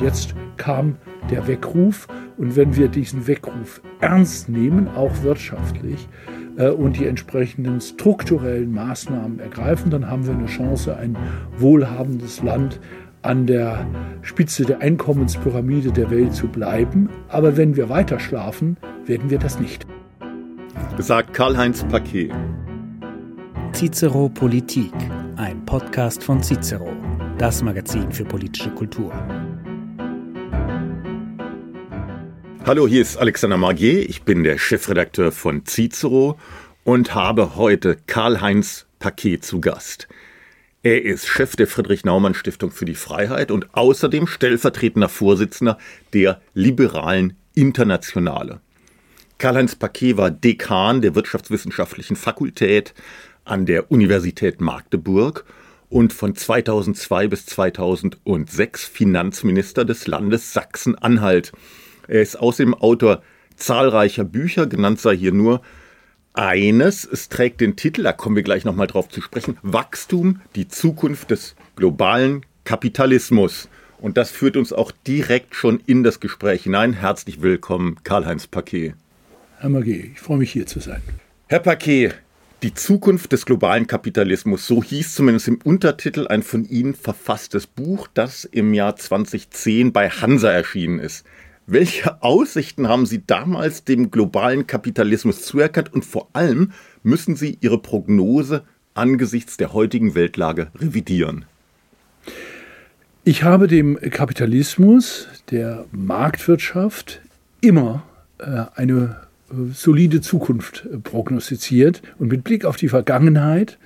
Jetzt kam der Weckruf und wenn wir diesen Weckruf ernst nehmen, auch wirtschaftlich, äh, und die entsprechenden strukturellen Maßnahmen ergreifen, dann haben wir eine Chance, ein wohlhabendes Land an der Spitze der Einkommenspyramide der Welt zu bleiben. Aber wenn wir weiter schlafen, werden wir das nicht. Sagt Karl-Heinz Paquet. Cicero Politik, ein Podcast von Cicero, das Magazin für politische Kultur. Hallo, hier ist Alexander Margier. Ich bin der Chefredakteur von Cicero und habe heute Karl-Heinz Paquet zu Gast. Er ist Chef der Friedrich-Naumann-Stiftung für die Freiheit und außerdem stellvertretender Vorsitzender der Liberalen Internationale. Karl-Heinz Paquet war Dekan der Wirtschaftswissenschaftlichen Fakultät an der Universität Magdeburg und von 2002 bis 2006 Finanzminister des Landes Sachsen-Anhalt. Er ist außerdem Autor zahlreicher Bücher, genannt sei hier nur eines. Es trägt den Titel, da kommen wir gleich nochmal drauf zu sprechen, Wachstum, die Zukunft des globalen Kapitalismus. Und das führt uns auch direkt schon in das Gespräch hinein. Herzlich willkommen, Karl-Heinz Paquet. Herr Magie, ich freue mich hier zu sein. Herr Paquet, die Zukunft des globalen Kapitalismus, so hieß zumindest im Untertitel ein von Ihnen verfasstes Buch, das im Jahr 2010 bei Hansa erschienen ist. Welche Aussichten haben Sie damals dem globalen Kapitalismus zuerkannt und vor allem müssen Sie Ihre Prognose angesichts der heutigen Weltlage revidieren? Ich habe dem Kapitalismus, der Marktwirtschaft, immer äh, eine äh, solide Zukunft äh, prognostiziert. Und mit Blick auf die Vergangenheit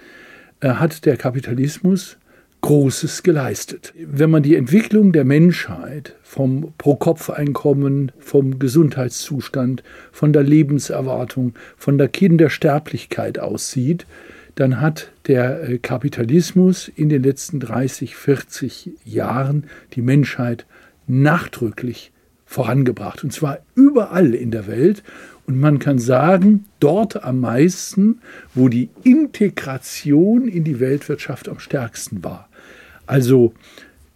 hat der Kapitalismus Großes geleistet. Wenn man die Entwicklung der Menschheit vom Pro-Kopf-Einkommen, vom Gesundheitszustand, von der Lebenserwartung, von der Kindersterblichkeit aussieht, dann hat der äh, Kapitalismus in den letzten 30, 40 Jahren die Menschheit nachdrücklich vorangebracht. Und zwar überall in der Welt. Und man kann sagen, dort am meisten, wo die Integration in die Weltwirtschaft am stärksten war. Also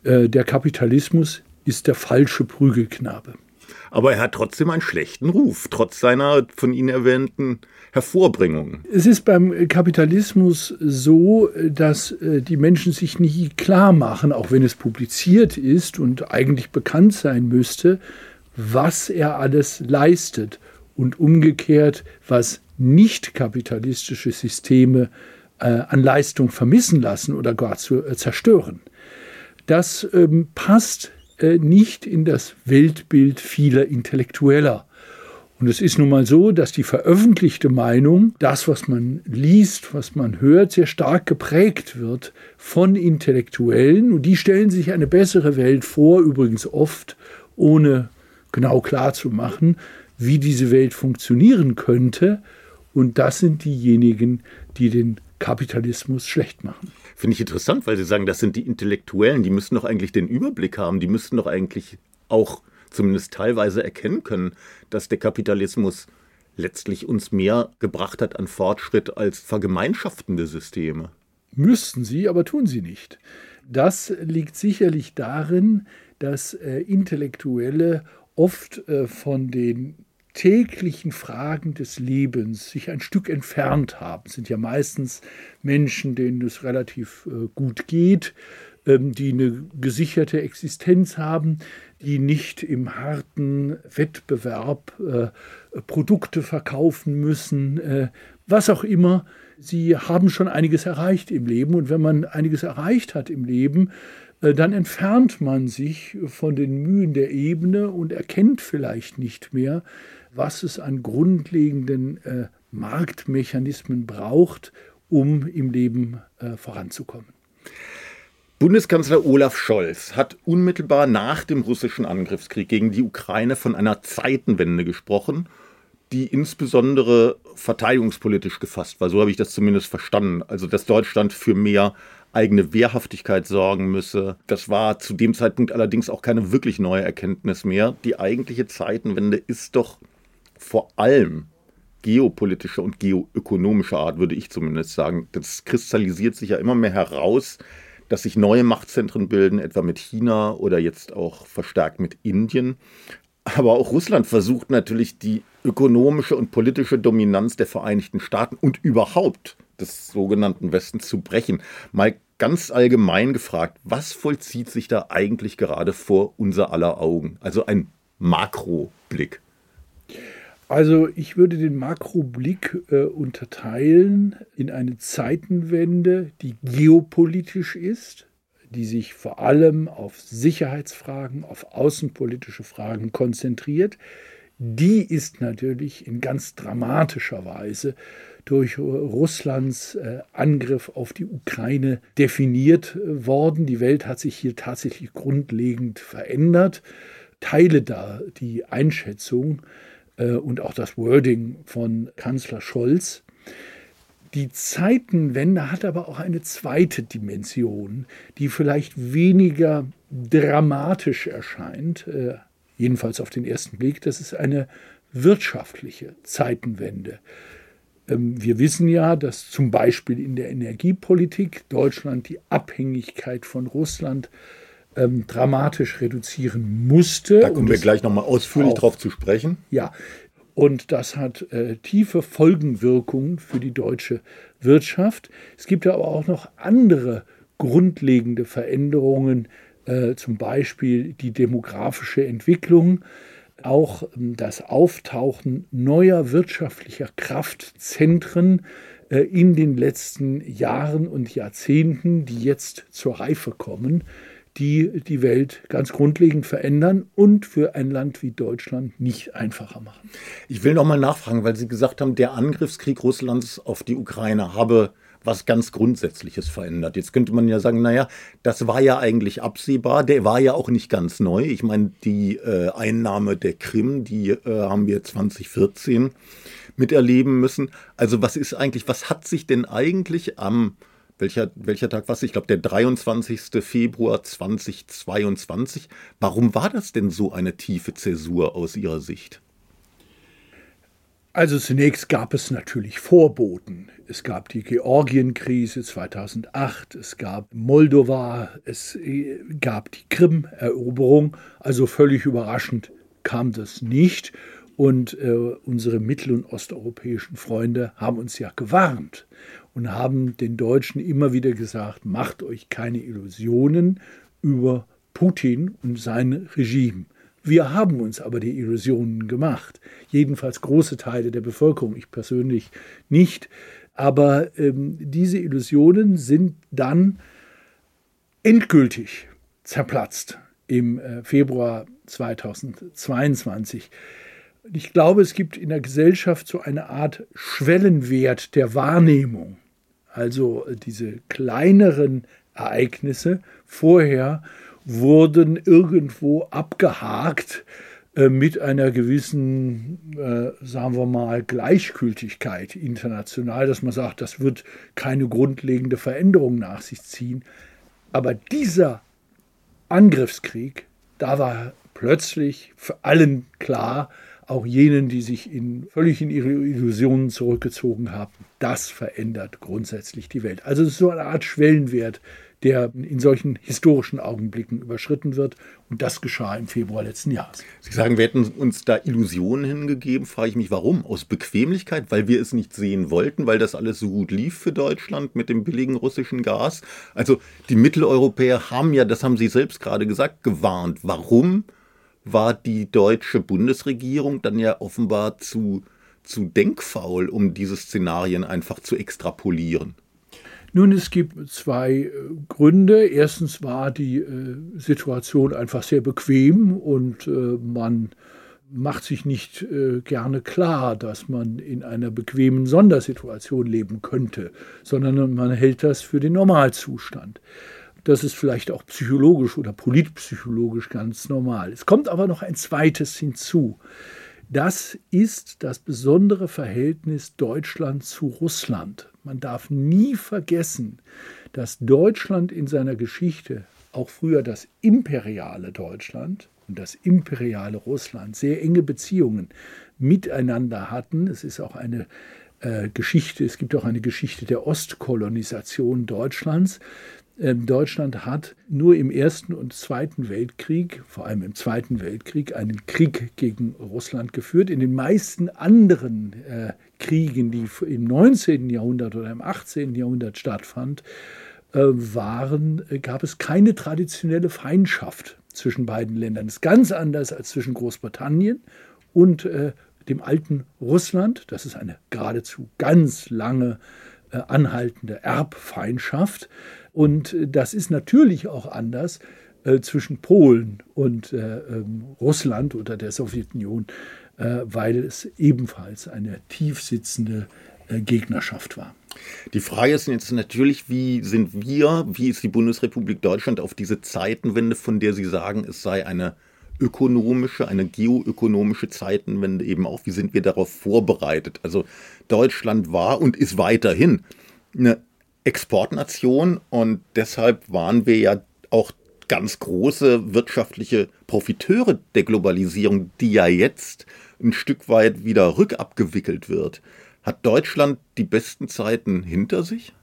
äh, der Kapitalismus ist der falsche Prügelknabe. Aber er hat trotzdem einen schlechten Ruf, trotz seiner von Ihnen erwähnten Hervorbringung. Es ist beim Kapitalismus so, dass äh, die Menschen sich nie klar machen, auch wenn es publiziert ist und eigentlich bekannt sein müsste, was er alles leistet und umgekehrt, was nicht kapitalistische Systeme an Leistung vermissen lassen oder gar zu äh, zerstören. Das ähm, passt äh, nicht in das Weltbild vieler Intellektueller. Und es ist nun mal so, dass die veröffentlichte Meinung, das, was man liest, was man hört, sehr stark geprägt wird von Intellektuellen. Und die stellen sich eine bessere Welt vor, übrigens oft, ohne genau klar zu machen, wie diese Welt funktionieren könnte. Und das sind diejenigen, die den Kapitalismus schlecht machen. Finde ich interessant, weil Sie sagen, das sind die Intellektuellen, die müssen doch eigentlich den Überblick haben, die müssten doch eigentlich auch zumindest teilweise erkennen können, dass der Kapitalismus letztlich uns mehr gebracht hat an Fortschritt als vergemeinschaftende Systeme. Müssten sie, aber tun sie nicht. Das liegt sicherlich darin, dass äh, Intellektuelle oft äh, von den täglichen Fragen des Lebens sich ein Stück entfernt haben. Sind ja meistens Menschen, denen es relativ äh, gut geht, ähm, die eine gesicherte Existenz haben, die nicht im harten Wettbewerb äh, Produkte verkaufen müssen, äh, was auch immer. Sie haben schon einiges erreicht im Leben und wenn man einiges erreicht hat im Leben, dann entfernt man sich von den Mühen der Ebene und erkennt vielleicht nicht mehr, was es an grundlegenden äh, Marktmechanismen braucht, um im Leben äh, voranzukommen. Bundeskanzler Olaf Scholz hat unmittelbar nach dem russischen Angriffskrieg gegen die Ukraine von einer Zeitenwende gesprochen, die insbesondere verteidigungspolitisch gefasst war. So habe ich das zumindest verstanden. Also, dass Deutschland für mehr eigene Wehrhaftigkeit sorgen müsse. Das war zu dem Zeitpunkt allerdings auch keine wirklich neue Erkenntnis mehr. Die eigentliche Zeitenwende ist doch vor allem geopolitischer und geoökonomischer Art, würde ich zumindest sagen. Das kristallisiert sich ja immer mehr heraus, dass sich neue Machtzentren bilden, etwa mit China oder jetzt auch verstärkt mit Indien. Aber auch Russland versucht natürlich die ökonomische und politische Dominanz der Vereinigten Staaten und überhaupt des sogenannten Westens zu brechen. Mal ganz allgemein gefragt, was vollzieht sich da eigentlich gerade vor unser aller Augen? Also ein Makroblick. Also ich würde den Makroblick äh, unterteilen in eine Zeitenwende, die geopolitisch ist, die sich vor allem auf Sicherheitsfragen, auf außenpolitische Fragen konzentriert. Die ist natürlich in ganz dramatischer Weise durch Russlands äh, Angriff auf die Ukraine definiert äh, worden. Die Welt hat sich hier tatsächlich grundlegend verändert. Teile da die Einschätzung äh, und auch das Wording von Kanzler Scholz. Die Zeitenwende hat aber auch eine zweite Dimension, die vielleicht weniger dramatisch erscheint, jedenfalls auf den ersten Blick. Das ist eine wirtschaftliche Zeitenwende. Ähm, wir wissen ja, dass zum Beispiel in der Energiepolitik Deutschland die Abhängigkeit von Russland ähm, dramatisch reduzieren musste. Da kommen wir gleich nochmal ausführlich auch, drauf zu sprechen. Ja, und das hat äh, tiefe Folgenwirkungen für die deutsche Wirtschaft. Es gibt aber auch noch andere grundlegende Veränderungen, äh, zum Beispiel die demografische Entwicklung auch ähm, das Auftauchen neuer wirtschaftlicher Kraftzentren äh, in den letzten Jahren und Jahrzehnten, die jetzt zur Reife kommen, die die Welt ganz grundlegend verändern und für ein Land wie Deutschland nicht einfacher machen. Ich will noch mal nachfragen, weil Sie gesagt haben, der Angriffskrieg Russlands auf die Ukraine habe was ganz Grundsätzliches verändert. Jetzt könnte man ja sagen, naja, das war ja eigentlich absehbar, der war ja auch nicht ganz neu. Ich meine, die äh, Einnahme der Krim, die äh, haben wir 2014 miterleben müssen. Also was ist eigentlich, was hat sich denn eigentlich am, welcher, welcher Tag war es? Ich glaube, der 23. Februar 2022. Warum war das denn so eine tiefe Zäsur aus Ihrer Sicht? Also zunächst gab es natürlich Vorboten. Es gab die Georgienkrise 2008, es gab Moldova, es äh, gab die Krim-Eroberung. Also völlig überraschend kam das nicht. Und äh, unsere mittel- und osteuropäischen Freunde haben uns ja gewarnt und haben den Deutschen immer wieder gesagt, macht euch keine Illusionen über Putin und sein Regime. Wir haben uns aber die Illusionen gemacht. Jedenfalls große Teile der Bevölkerung, ich persönlich nicht. Aber ähm, diese Illusionen sind dann endgültig zerplatzt im äh, Februar 2022. Ich glaube, es gibt in der Gesellschaft so eine Art Schwellenwert der Wahrnehmung. Also äh, diese kleineren Ereignisse vorher wurden irgendwo abgehakt äh, mit einer gewissen, äh, sagen wir mal, Gleichgültigkeit international, dass man sagt, das wird keine grundlegende Veränderung nach sich ziehen. Aber dieser Angriffskrieg, da war plötzlich für allen klar, auch jenen, die sich in, völlig in ihre Illusionen zurückgezogen haben, das verändert grundsätzlich die Welt. Also es ist so eine Art Schwellenwert, der in solchen historischen Augenblicken überschritten wird. Und das geschah im Februar letzten Jahres. Sie sagen, wir hätten uns da Illusionen hingegeben. Frage ich mich, warum? Aus Bequemlichkeit, weil wir es nicht sehen wollten, weil das alles so gut lief für Deutschland mit dem billigen russischen Gas. Also die Mitteleuropäer haben ja, das haben Sie selbst gerade gesagt, gewarnt. Warum war die deutsche Bundesregierung dann ja offenbar zu, zu denkfaul, um diese Szenarien einfach zu extrapolieren? Nun, es gibt zwei äh, Gründe. Erstens war die äh, Situation einfach sehr bequem und äh, man macht sich nicht gerne klar, dass man in einer bequemen Sondersituation leben könnte, sondern man hält das für den Normalzustand. Das ist vielleicht auch psychologisch oder politpsychologisch ganz normal. Es kommt aber noch ein zweites hinzu. Das ist das besondere Verhältnis Deutschland zu Russland. Man darf nie vergessen, dass Deutschland in seiner Geschichte, auch früher das imperiale Deutschland und das imperiale Russland, sehr enge Beziehungen miteinander hatten. Es ist auch eine äh, Geschichte, es gibt auch eine Geschichte der Ostkolonisation Deutschlands. Ähm, Deutschland hat nur im Ersten und Zweiten Weltkrieg, vor allem im Zweiten Weltkrieg, einen Krieg gegen Russland geführt. In den meisten anderen äh, Kriegen, die im 19. Jahrhundert oder im 18. Jahrhundert stattfanden, äh, waren, äh, gab es keine traditionelle Feindschaft zwischen beiden Ländern. Das ist ganz anders als zwischen Großbritannien und dem alten Russland. Das ist eine geradezu ganz lange anhaltende Erbfeindschaft. Und äh, das ist natürlich auch anders äh, zwischen Polen und äh, ähm, Russland oder der Sowjetunion, äh, weil es ebenfalls eine tiefsitzende äh, Gegnerschaft war. Die Frage ist jetzt natürlich, wie sind wir, wie ist die Bundesrepublik Deutschland auf diese Zeitenwende, von der Sie sagen, es sei eine ökonomische, eine geoökonomische Zeitenwende eben auch, wie sind wir darauf vorbereitet? Also Deutschland war und ist weiterhin eine Exportnation und deshalb waren wir ja auch ganz große wirtschaftliche Profiteure der Globalisierung, die ja jetzt ein Stück weit wieder rückabgewickelt wird. Hat Deutschland die besten Zeiten hinter sich?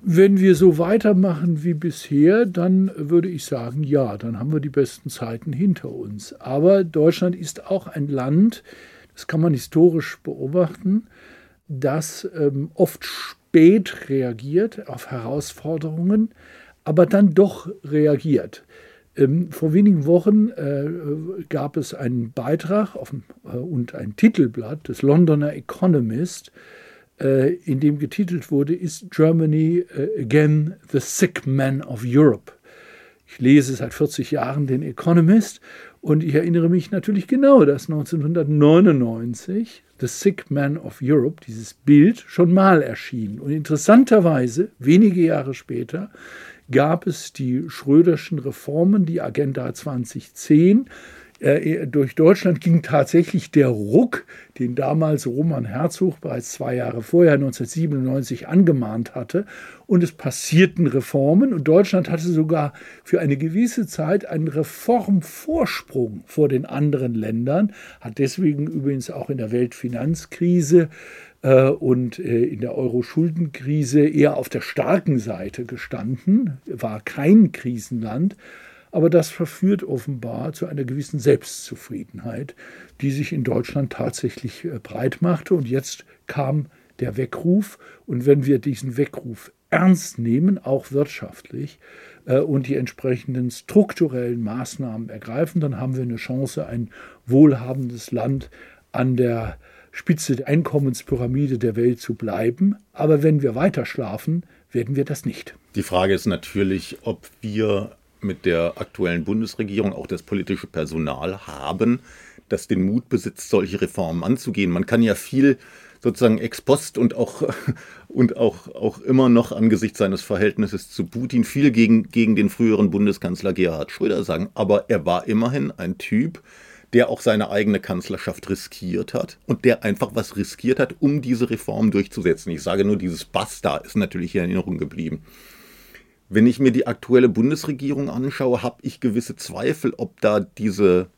Wenn wir so weitermachen wie bisher, dann würde ich sagen, ja, dann haben wir die besten Zeiten hinter uns. Aber Deutschland ist auch ein Land, das kann man historisch beobachten, das ähm, oft spät reagiert auf Herausforderungen, aber dann doch reagiert. Ähm, vor wenigen Wochen äh, gab es einen Beitrag auf, äh, und ein Titelblatt des Londoner Economist, äh, in dem getitelt wurde, ist Germany äh, again the sick man of Europe. Ich lese seit 40 Jahren den Economist und ich erinnere mich natürlich genau, dass 1999 The Sick Man of Europe, dieses Bild, schon mal erschien. Und interessanterweise, wenige Jahre später, gab es die Schröderschen Reformen, die Agenda 2010, äh, durch Deutschland ging tatsächlich der Ruck, den damals Roman Herzog bereits zwei Jahre vorher, 1997, angemahnt hatte. Und es passierten Reformen und Deutschland hatte sogar für eine gewisse Zeit einen Reformvorsprung vor den anderen Ländern, hat deswegen übrigens auch in der Weltfinanzkrise äh, und äh, in der Euro-Schuldenkrise eher auf der starken Seite gestanden, war kein Krisenland. Aber das verführt offenbar zu einer gewissen Selbstzufriedenheit, die sich in Deutschland tatsächlich äh, breit machte. Und jetzt kam der Weckruf. Und wenn wir diesen Weckruf ernst nehmen, auch wirtschaftlich, äh, und die entsprechenden strukturellen Maßnahmen ergreifen, dann haben wir eine Chance, ein wohlhabendes Land an der Spitze der Einkommenspyramide der Welt zu bleiben. Aber wenn wir weiter schlafen, werden wir das nicht. Die Frage ist natürlich, ob wir mit der aktuellen Bundesregierung auch das politische Personal haben, das den Mut besitzt, solche Reformen anzugehen. Man kann ja viel sozusagen ex post und auch, und auch, auch immer noch angesichts seines Verhältnisses zu Putin viel gegen, gegen den früheren Bundeskanzler Gerhard Schröder sagen. Aber er war immerhin ein Typ, der auch seine eigene Kanzlerschaft riskiert hat und der einfach was riskiert hat, um diese Reform durchzusetzen. Ich sage nur, dieses Basta ist natürlich in Erinnerung geblieben. Wenn ich mir die aktuelle Bundesregierung anschaue, habe ich gewisse Zweifel, ob da diese,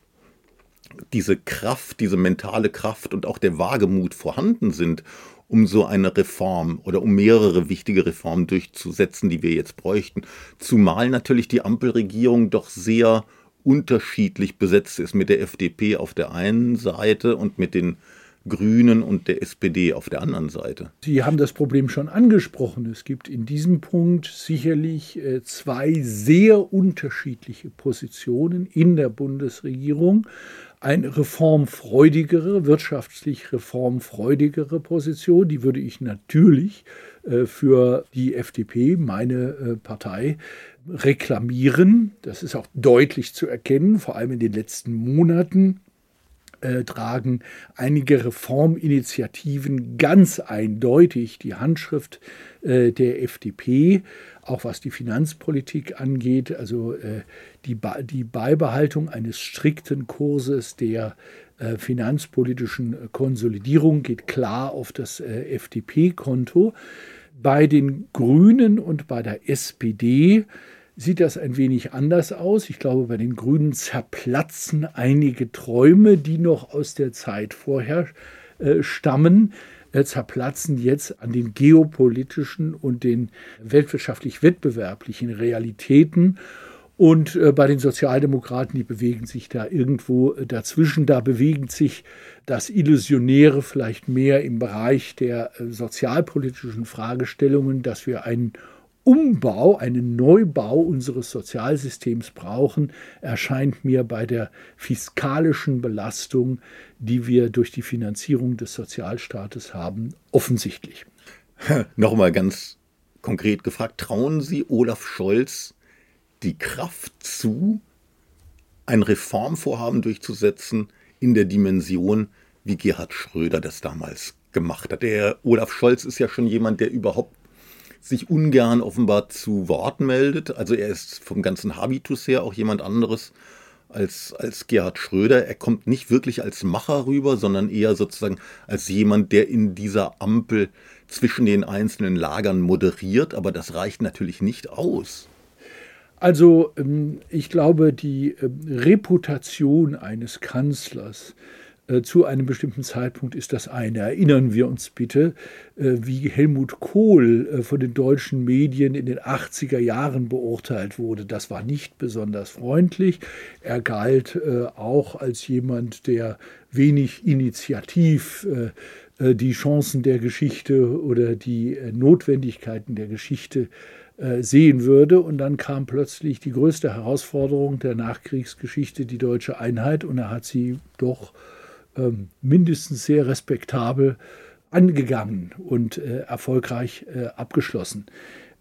diese Kraft, diese mentale Kraft und auch der Wagemut vorhanden sind, um so eine Reform oder um mehrere wichtige Reformen durchzusetzen, die wir jetzt bräuchten. Zumal natürlich die Ampelregierung doch sehr unterschiedlich besetzt ist mit der FDP auf der einen Seite und mit den Grünen und der SPD auf der anderen Seite. Sie haben das Problem schon angesprochen. Es gibt in diesem Punkt sicherlich äh, zwei sehr unterschiedliche Positionen in der Bundesregierung. Eine reformfreudigere, wirtschaftlich reformfreudigere Position, die würde ich natürlich äh, für die FDP, meine äh, Partei, reklamieren. Das ist auch deutlich zu erkennen, vor allem in den letzten Monaten äh, tragen einige Reforminitiativen ganz eindeutig die Handschrift äh, der FDP, auch was die Finanzpolitik angeht, also äh, die, die Beibehaltung eines strikten Kurses der äh, finanzpolitischen Konsolidierung geht klar auf das äh, FDP-Konto. Bei den Grünen und bei der SPD sieht das ein wenig anders aus. Ich glaube, bei den Grünen zerplatzen einige Träume, die noch aus der Zeit vorher äh, stammen. äh, zerplatzen jetzt an den geopolitischen und den weltwirtschaftlich wettbewerblichen Realitäten. Und äh, bei den Sozialdemokraten, die bewegen sich da irgendwo äh, dazwischen. Da bewegt sich das Illusionäre vielleicht mehr im Bereich der äh, sozialpolitischen Fragestellungen, dass wir einen Umbau, einen Neubau unseres Sozialsystems brauchen, erscheint mir bei der fiskalischen Belastung, die wir durch die Finanzierung des Sozialstaates haben, offensichtlich. Nochmal ganz konkret gefragt, trauen Sie Olaf Scholz die Kraft zu, ein Reformvorhaben durchzusetzen in der Dimension, wie Gerhard Schröder das damals gemacht hat. Der Olaf Scholz ist ja schon jemand, der überhaupt sich ungern offenbar zu Wort meldet. Also er ist vom ganzen Habitus her auch jemand anderes als, als Gerhard Schröder. Er kommt nicht wirklich als Macher rüber, sondern eher sozusagen als jemand, der in dieser Ampel zwischen den einzelnen Lagern moderiert. Aber das reicht natürlich nicht aus. Also ähm, ich glaube, die ähm, Reputation eines Kanzlers zu einem bestimmten Zeitpunkt ist das eine. Erinnern wir uns bitte, äh, wie Helmut Kohl äh, von den deutschen Medien in den 80er Jahren beurteilt wurde. Das war nicht besonders freundlich. Er galt auch als jemand, der wenig initiativ die Chancen der Geschichte oder die Notwendigkeiten der Geschichte sehen würde. Und dann kam plötzlich die größte Herausforderung der Nachkriegsgeschichte, die deutsche Einheit. Und er hat sie doch ähm, mindestens sehr respektabel angegangen und äh, erfolgreich äh, abgeschlossen.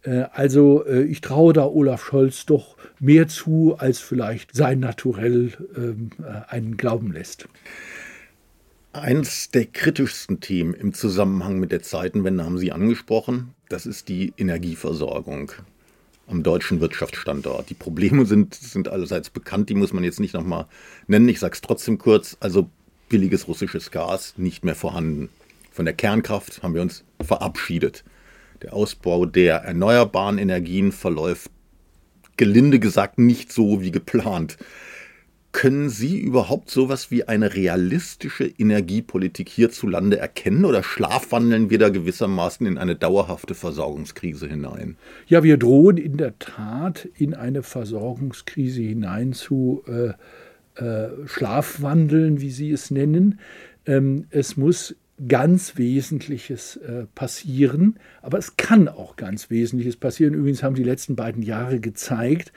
Äh, also ich traue da Olaf Scholz doch mehr zu, als vielleicht sein Naturell ähm, einen glauben lässt. Eins der kritischsten Themen im Zusammenhang mit der Zeitenwende haben Sie angesprochen. Das ist die Energieversorgung am deutschen Wirtschaftsstandort. Die Probleme sind, sind allerseits bekannt, die muss man jetzt nicht nochmal nennen. Ich sage es trotzdem kurz. Also billiges russisches Gas nicht mehr vorhanden. Von der Kernkraft haben wir uns verabschiedet. Der Ausbau der erneuerbaren Energien verläuft gelinde gesagt nicht so wie geplant. Können Sie überhaupt sowas wie eine realistische Energiepolitik hierzulande erkennen oder schlafwandeln wir da gewissermaßen in eine dauerhafte Versorgungskrise hinein? Ja, wir drohen in der Tat in eine Versorgungskrise hinein zu äh, äh, Schlafwandeln, wie Sie es nennen. Ähm, es muss ganz Wesentliches äh, passieren, aber es kann auch ganz Wesentliches passieren. Übrigens haben die letzten beiden Jahre gezeigt,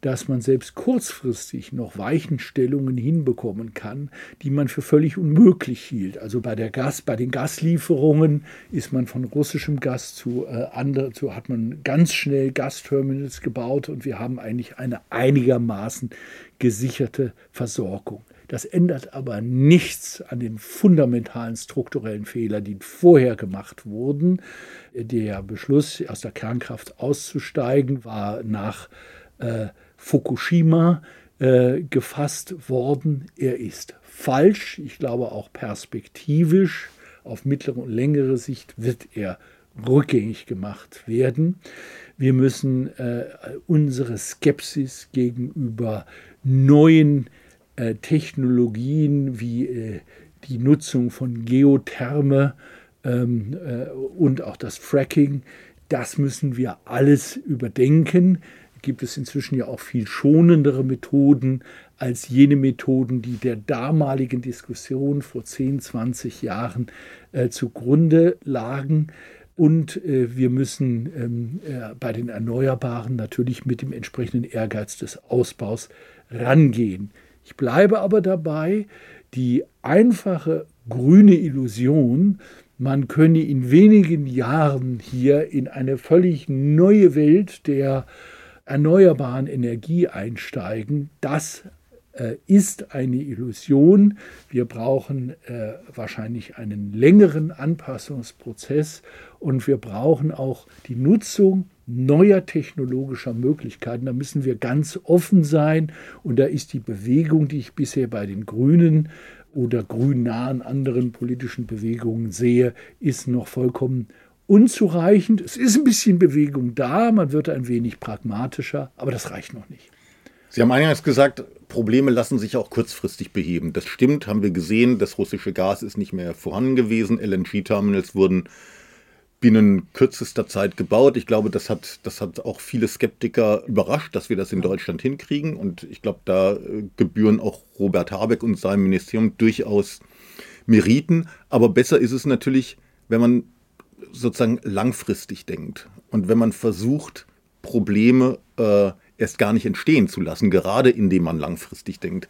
dass man selbst kurzfristig noch Weichenstellungen hinbekommen kann, die man für völlig unmöglich hielt. Also bei der Gas, bei den Gaslieferungen ist man von russischem Gas zu äh, andere, zu hat man ganz schnell Gasterminals gebaut und wir haben eigentlich eine einigermaßen gesicherte Versorgung. Das ändert aber nichts an den fundamentalen strukturellen Fehlern, die vorher gemacht wurden. Der Beschluss, aus der Kernkraft auszusteigen, war nach äh, Fukushima äh, gefasst worden. Er ist falsch. Ich glaube auch perspektivisch auf mittlere und längere Sicht wird er rückgängig gemacht werden. Wir müssen äh, unsere Skepsis gegenüber neuen äh, Technologien wie äh, die Nutzung von Geotherme ähm, äh, und auch das Fracking, das müssen wir alles überdenken gibt es inzwischen ja auch viel schonendere Methoden als jene Methoden, die der damaligen Diskussion vor 10, 20 Jahren äh, zugrunde lagen. Und äh, wir müssen ähm, äh, bei den Erneuerbaren natürlich mit dem entsprechenden Ehrgeiz des Ausbaus rangehen. Ich bleibe aber dabei, die einfache grüne Illusion, man könne in wenigen Jahren hier in eine völlig neue Welt der erneuerbaren Energie einsteigen, das äh, ist eine Illusion. Wir brauchen äh, wahrscheinlich einen längeren Anpassungsprozess und wir brauchen auch die Nutzung neuer technologischer Möglichkeiten. Da müssen wir ganz offen sein und da ist die Bewegung, die ich bisher bei den Grünen oder grünnahen anderen politischen Bewegungen sehe, ist noch vollkommen unzureichend. Es ist ein bisschen Bewegung da, man wird ein wenig pragmatischer, aber das reicht noch nicht. Sie haben eingangs gesagt, Probleme lassen sich auch kurzfristig beheben. Das stimmt, haben wir gesehen. Das russische Gas ist nicht mehr vorhanden gewesen. LNG-Terminals wurden binnen kürzester Zeit gebaut. Ich glaube, das hat, das hat auch viele Skeptiker überrascht, dass wir das in Deutschland hinkriegen. Und ich glaube, da äh, gebühren auch Robert Habeck und seinem Ministerium durchaus Meriten. Aber besser ist es natürlich, wenn man sozusagen langfristig denkt und wenn man versucht, Probleme äh, erst gar nicht entstehen zu lassen, gerade indem man langfristig denkt.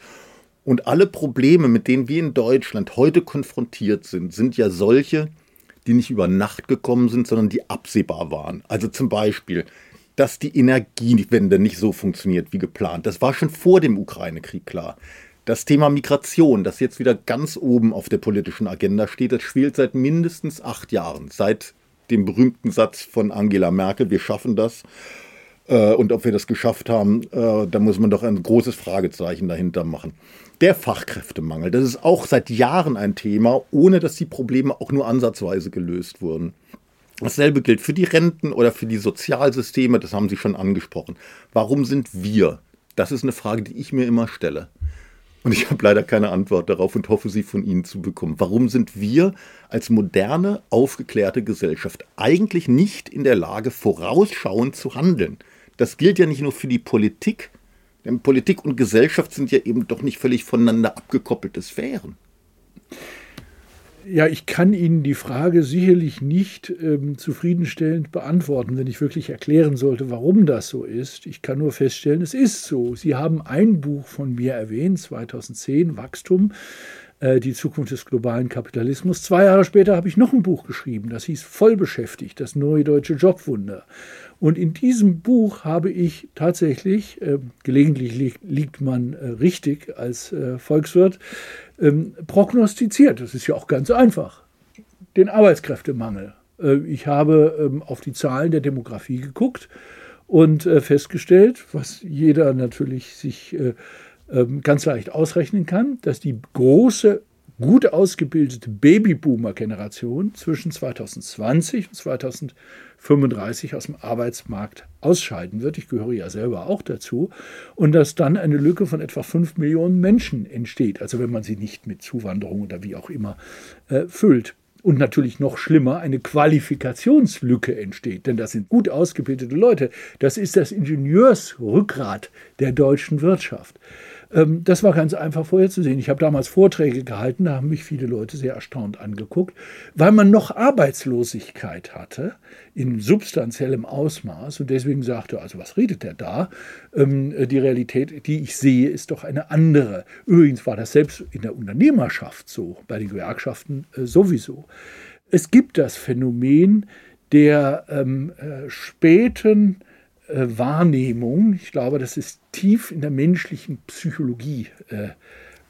Und alle Probleme, mit denen wir in Deutschland heute konfrontiert sind, sind ja solche, die nicht über Nacht gekommen sind, sondern die absehbar waren. Also zum Beispiel, dass die Energiewende nicht so funktioniert wie geplant. Das war schon vor dem Ukraine-Krieg klar. Das Thema Migration, das jetzt wieder ganz oben auf der politischen Agenda steht, das schwelt seit mindestens acht Jahren. Seit dem berühmten Satz von Angela Merkel, wir schaffen das. Äh, und ob wir das geschafft haben, äh, da muss man doch ein großes Fragezeichen dahinter machen. Der Fachkräftemangel, das ist auch seit Jahren ein Thema, ohne dass die Probleme auch nur ansatzweise gelöst wurden. Dasselbe gilt für die Renten oder für die Sozialsysteme, das haben Sie schon angesprochen. Warum sind wir? Das ist eine Frage, die ich mir immer stelle. Und ich habe leider keine Antwort darauf und hoffe, sie von Ihnen zu bekommen. Warum sind wir als moderne, aufgeklärte Gesellschaft eigentlich nicht in der Lage, vorausschauend zu handeln? Das gilt ja nicht nur für die Politik, denn Politik und Gesellschaft sind ja eben doch nicht völlig voneinander abgekoppelte Sphären. Ja, ich kann Ihnen die Frage sicherlich nicht ähm, zufriedenstellend beantworten, wenn ich wirklich erklären sollte, warum das so ist. Ich kann nur feststellen, es ist so. Sie haben ein Buch von mir erwähnt, 2010, Wachstum, äh, die Zukunft des globalen Kapitalismus. Zwei Jahre später habe ich noch ein Buch geschrieben, das hieß Vollbeschäftigt, das neue deutsche Jobwunder. Und in diesem Buch habe ich tatsächlich, äh, gelegentlich li liegt man äh, richtig als äh, Volkswirt, ähm, prognostiziert. Das ist ja auch ganz einfach. Den Arbeitskräftemangel. Äh, ich habe ähm, auf die Zahlen der Demografie geguckt und äh, festgestellt, was jeder natürlich sich äh, ähm, ganz leicht ausrechnen kann, dass die große gut ausgebildete Babyboomer-Generation zwischen 2020 und 2035 aus dem Arbeitsmarkt ausscheiden wird. Ich gehöre ja selber auch dazu. Und dass dann eine Lücke von etwa 5 Millionen Menschen entsteht. Also wenn man sie nicht mit Zuwanderung oder wie auch immer äh, füllt. Und natürlich noch schlimmer, eine Qualifikationslücke entsteht. Denn das sind gut ausgebildete Leute. Das ist das Ingenieursrückgrat der deutschen Wirtschaft. Ähm, das war ganz einfach vorherzusehen. Ich habe damals Vorträge gehalten, da haben mich viele Leute sehr erstaunt angeguckt, weil man noch Arbeitslosigkeit hatte in substanziellem Ausmaß und deswegen sagte, also was redet der da? Ähm, die Realität, die ich sehe, ist doch eine andere. Übrigens war das selbst in der Unternehmerschaft so, bei den Gewerkschaften äh, sowieso. Es gibt das Phänomen der ähm, äh, späten äh, Wahrnehmung, ich glaube, das ist tief in der menschlichen Psychologie äh,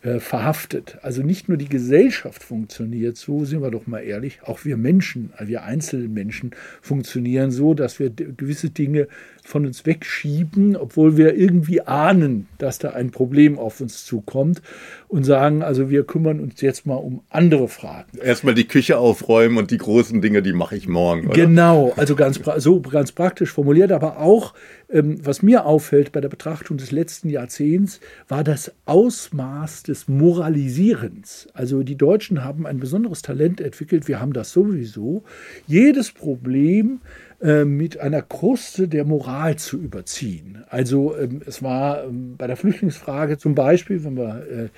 äh, verhaftet. Also nicht nur die Gesellschaft funktioniert so, sind wir doch mal ehrlich, auch wir Menschen, wir einzelnen Menschen funktionieren so, dass wir gewisse Dinge von uns wegschieben, obwohl wir irgendwie ahnen, dass da ein Problem auf uns zukommt und sagen, also wir kümmern uns jetzt mal um andere Fragen. Erstmal die Küche aufräumen und die großen Dinge, die mache ich morgen. Oder? Genau, also ganz, so ganz praktisch formuliert, aber auch, ähm, was mir auffällt bei der Betrachtung des letzten Jahrzehnts, war das Ausmaß des Moralisierens. Also die Deutschen haben ein besonderes Talent entwickelt, wir haben das sowieso. Jedes Problem äh, mit einer Kruste der Moral zu überziehen. Also ähm, es war ähm, bei der Flüchtlingsfrage zum Beispiel, wenn wir äh,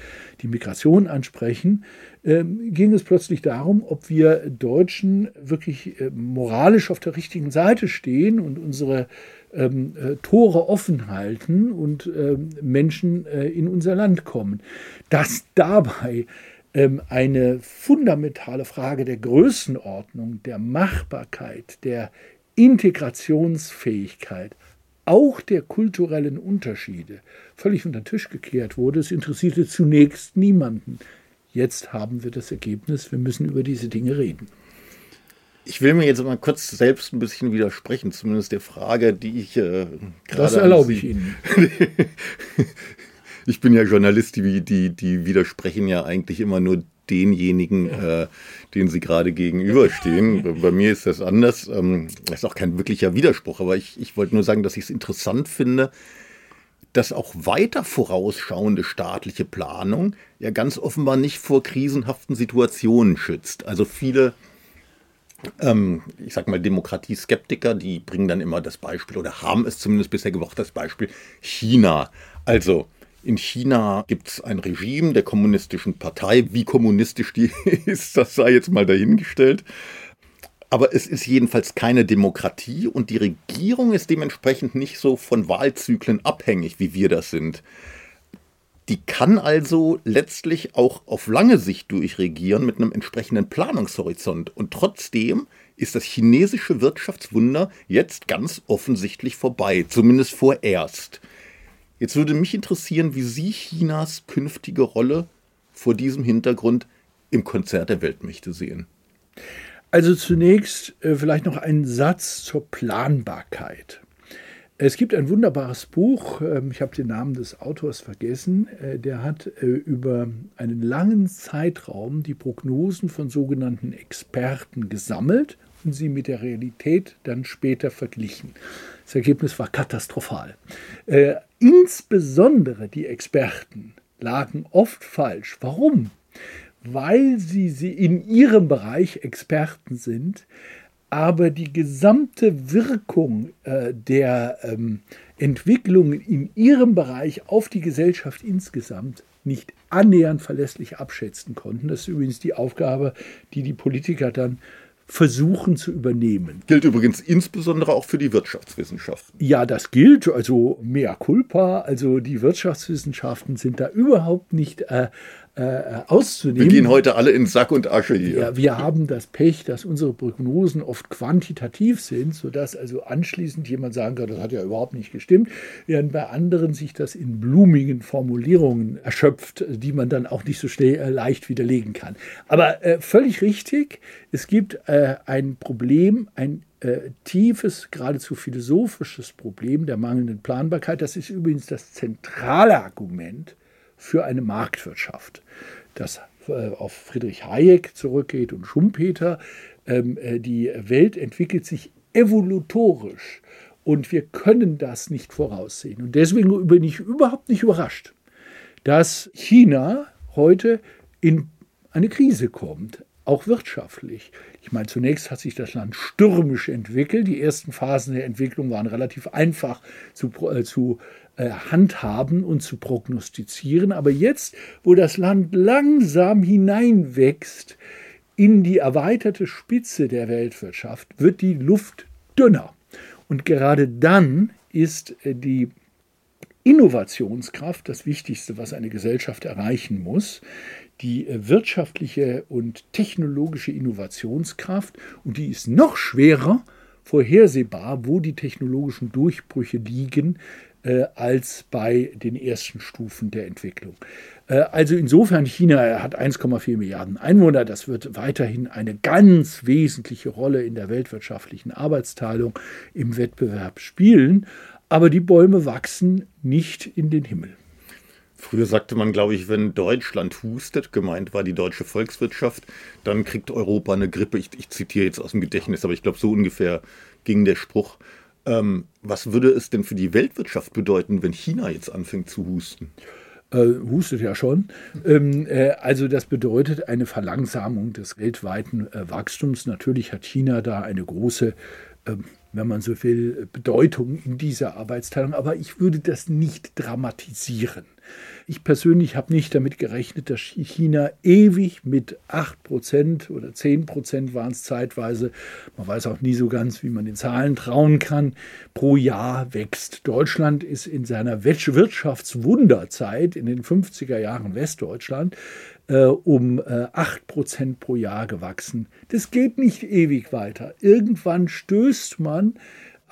die Migration ansprechen, ähm, ging es plötzlich darum, ob wir Deutschen wirklich äh, moralisch auf der richtigen Seite stehen und unsere Tore offen halten und Menschen in unser Land kommen. Dass dabei eine fundamentale Frage der Größenordnung, der Machbarkeit, der Integrationsfähigkeit, auch der kulturellen Unterschiede völlig unter den Tisch gekehrt wurde. Es interessierte zunächst niemanden. Jetzt haben wir das Ergebnis, wir müssen über diese Dinge reden. Ich will mir jetzt mal kurz selbst ein bisschen widersprechen, zumindest der Frage, die ich äh, gerade. Das erlaube ich Ihnen. ich bin ja Journalist, die, die, die widersprechen ja eigentlich immer nur denjenigen, ja. äh, denen sie gerade gegenüberstehen. Bei mir ist das anders. Ähm, das ist auch kein wirklicher Widerspruch, aber ich, ich wollte nur sagen, dass ich es interessant finde, dass auch weiter vorausschauende staatliche Planung ja ganz offenbar nicht vor krisenhaften Situationen schützt. Also viele, ähm, ich sag mal, Demokratieskeptiker, die bringen dann immer das Beispiel oder haben es zumindest bisher gebracht, das Beispiel China. Also in China gibt es ein Regime der kommunistischen Partei. Wie kommunistisch die ist, das sei jetzt mal dahingestellt. Aber es ist jedenfalls keine Demokratie und die Regierung ist dementsprechend nicht so von Wahlzyklen abhängig, wie wir das sind. Die kann also letztlich auch auf lange Sicht durchregieren mit einem entsprechenden Planungshorizont. Und trotzdem ist das chinesische Wirtschaftswunder jetzt ganz offensichtlich vorbei, zumindest vorerst. Jetzt würde mich interessieren, wie Sie Chinas künftige Rolle vor diesem Hintergrund im Konzert der Weltmächte sehen. Also zunächst äh, vielleicht noch ein Satz zur Planbarkeit. Es gibt ein wunderbares Buch, ähm, ich habe den Namen des Autors vergessen, äh, der hat äh, über einen langen Zeitraum die Prognosen von sogenannten Experten gesammelt und sie mit der Realität dann später verglichen. Das Ergebnis war katastrophal. Insbesondere die Experten lagen oft falsch. Warum? weil sie, sie in ihrem Bereich Experten sind, aber die gesamte Wirkung äh, der ähm, Entwicklungen in ihrem Bereich auf die Gesellschaft insgesamt nicht annähernd verlässlich abschätzen konnten. Das ist übrigens die Aufgabe, die die Politiker dann versuchen zu übernehmen. Gilt übrigens insbesondere auch für die Wirtschaftswissenschaften. Ja, das gilt, also mea culpa, also die Wirtschaftswissenschaften sind da überhaupt nicht äh, äh, auszunehmen. Wir gehen heute alle in Sack und Asche hier. Ja, wir haben das Pech, dass unsere Prognosen oft quantitativ sind, sodass also anschließend jemand sagen kann, das hat ja überhaupt nicht gestimmt, während bei anderen sich das in blumigen Formulierungen erschöpft, die man dann auch nicht so schnell äh, leicht widerlegen kann. Aber äh, völlig richtig, es gibt äh, ein Problem, ein äh, tiefes, geradezu philosophisches Problem der mangelnden Planbarkeit. Das ist übrigens das zentrale Argument für eine Marktwirtschaft, das äh, auf Friedrich Hayek zurückgeht und Schumpeter. Ähm, äh, die Welt entwickelt sich evolutorisch und wir können das nicht voraussehen. Und deswegen bin ich überhaupt nicht überrascht, dass China heute in eine Krise kommt, auch wirtschaftlich. Ich meine, zunächst hat sich das Land stürmisch entwickelt. Die ersten Phasen der Entwicklung waren relativ einfach zu, äh, zu äh, handhaben und zu prognostizieren. Aber jetzt, wo das Land langsam hineinwächst in die erweiterte Spitze der Weltwirtschaft, wird die Luft dünner. Und gerade dann ist äh, die Innovationskraft das Wichtigste, was eine Gesellschaft erreichen muss. Die äh, wirtschaftliche und technologische Innovationskraft. Und die ist noch schwerer vorhersehbar, wo die technologischen Durchbrüche liegen, äh, als bei den ersten Stufen der Entwicklung. Äh, also insofern, China hat 1,4 Milliarden Einwohner. Das wird weiterhin eine ganz wesentliche Rolle in der weltwirtschaftlichen Arbeitsteilung im Wettbewerb spielen. Aber die Bäume wachsen nicht in den Himmel. Früher sagte man, glaube ich, wenn Deutschland hustet, gemeint war die deutsche Volkswirtschaft, dann kriegt Europa eine Grippe. Ich, ich zitiere jetzt aus dem Gedächtnis, aber ich glaube, so ungefähr ging der Spruch. Ähm, was würde es denn für die Weltwirtschaft bedeuten, wenn China jetzt anfängt zu husten? Äh, hustet ja schon. Ähm, äh, also das bedeutet eine Verlangsamung des weltweiten äh, Wachstums. Natürlich hat China da eine große ähm, wenn man so will, Bedeutung in dieser Arbeitsteilung. Aber ich würde das nicht dramatisieren. Ich persönlich habe nicht damit gerechnet, dass China ewig mit 8% oder 10% waren es zeitweise, man weiß auch nie so ganz, wie man den Zahlen trauen kann, pro Jahr wächst. Deutschland ist in seiner Wirtschaftswunderzeit in den 50er Jahren Westdeutschland äh, um äh, 8% pro Jahr gewachsen. Das geht nicht ewig weiter. Irgendwann stößt man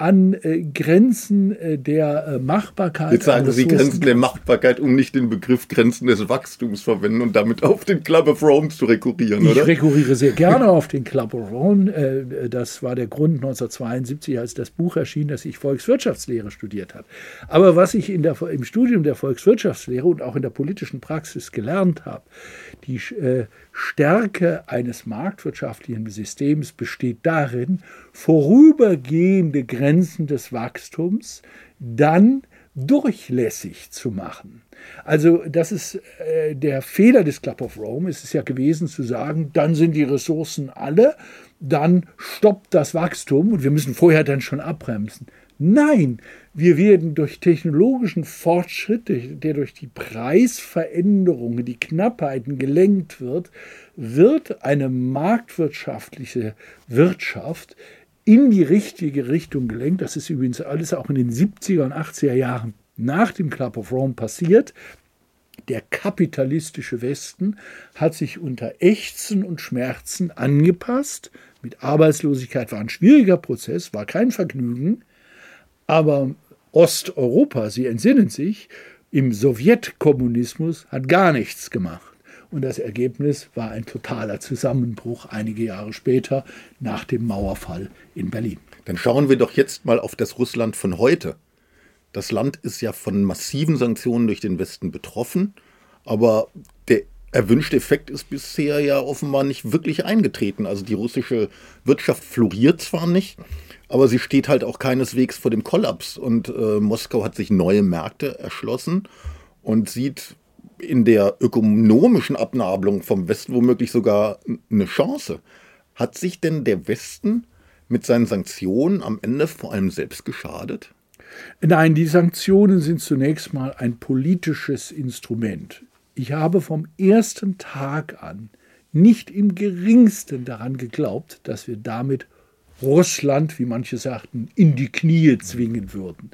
an äh, Grenzen äh, der äh, Machbarkeit. Jetzt sagen Sie Grenzen der Machbarkeit, um nicht den Begriff Grenzen des Wachstums verwenden und damit auf den Club of Rome zu rekurrieren, oder? Ich rekurriere sehr gerne auf den Club of Rome. Äh, das war der Grund 1972, als das Buch erschien, dass ich Volkswirtschaftslehre studiert habe. Aber was ich in der, im Studium der Volkswirtschaftslehre und auch in der politischen Praxis gelernt habe, die äh, Stärke eines marktwirtschaftlichen Systems besteht darin, vorübergehende Grenzen des Wachstums dann durchlässig zu machen. Also das ist äh, der Fehler des Club of Rome. Es ist ja gewesen zu sagen, dann sind die Ressourcen alle, dann stoppt das Wachstum und wir müssen vorher dann schon abbremsen. Nein, wir werden durch technologischen Fortschritt, der durch die Preisveränderungen, die Knappheiten gelenkt wird, wird eine marktwirtschaftliche Wirtschaft in die richtige Richtung gelenkt. Das ist übrigens alles auch in den 70er und 80er Jahren nach dem Club of Rome passiert. Der kapitalistische Westen hat sich unter Ächzen und Schmerzen angepasst. Mit Arbeitslosigkeit war ein schwieriger Prozess, war kein Vergnügen. Aber Osteuropa, Sie entsinnen sich, im Sowjetkommunismus hat gar nichts gemacht. Und das Ergebnis war ein totaler Zusammenbruch einige Jahre später nach dem Mauerfall in Berlin. Dann schauen wir doch jetzt mal auf das Russland von heute. Das Land ist ja von massiven Sanktionen durch den Westen betroffen, aber der erwünschte Effekt ist bisher ja offenbar nicht wirklich eingetreten. Also die russische Wirtschaft floriert zwar nicht, aber sie steht halt auch keineswegs vor dem Kollaps. Und äh, Moskau hat sich neue Märkte erschlossen und sieht in der ökonomischen Abnabelung vom Westen womöglich sogar eine Chance. Hat sich denn der Westen mit seinen Sanktionen am Ende vor allem selbst geschadet? Nein, die Sanktionen sind zunächst mal ein politisches Instrument. Ich habe vom ersten Tag an nicht im geringsten daran geglaubt, dass wir damit Russland, wie manche sagten, in die Knie zwingen würden.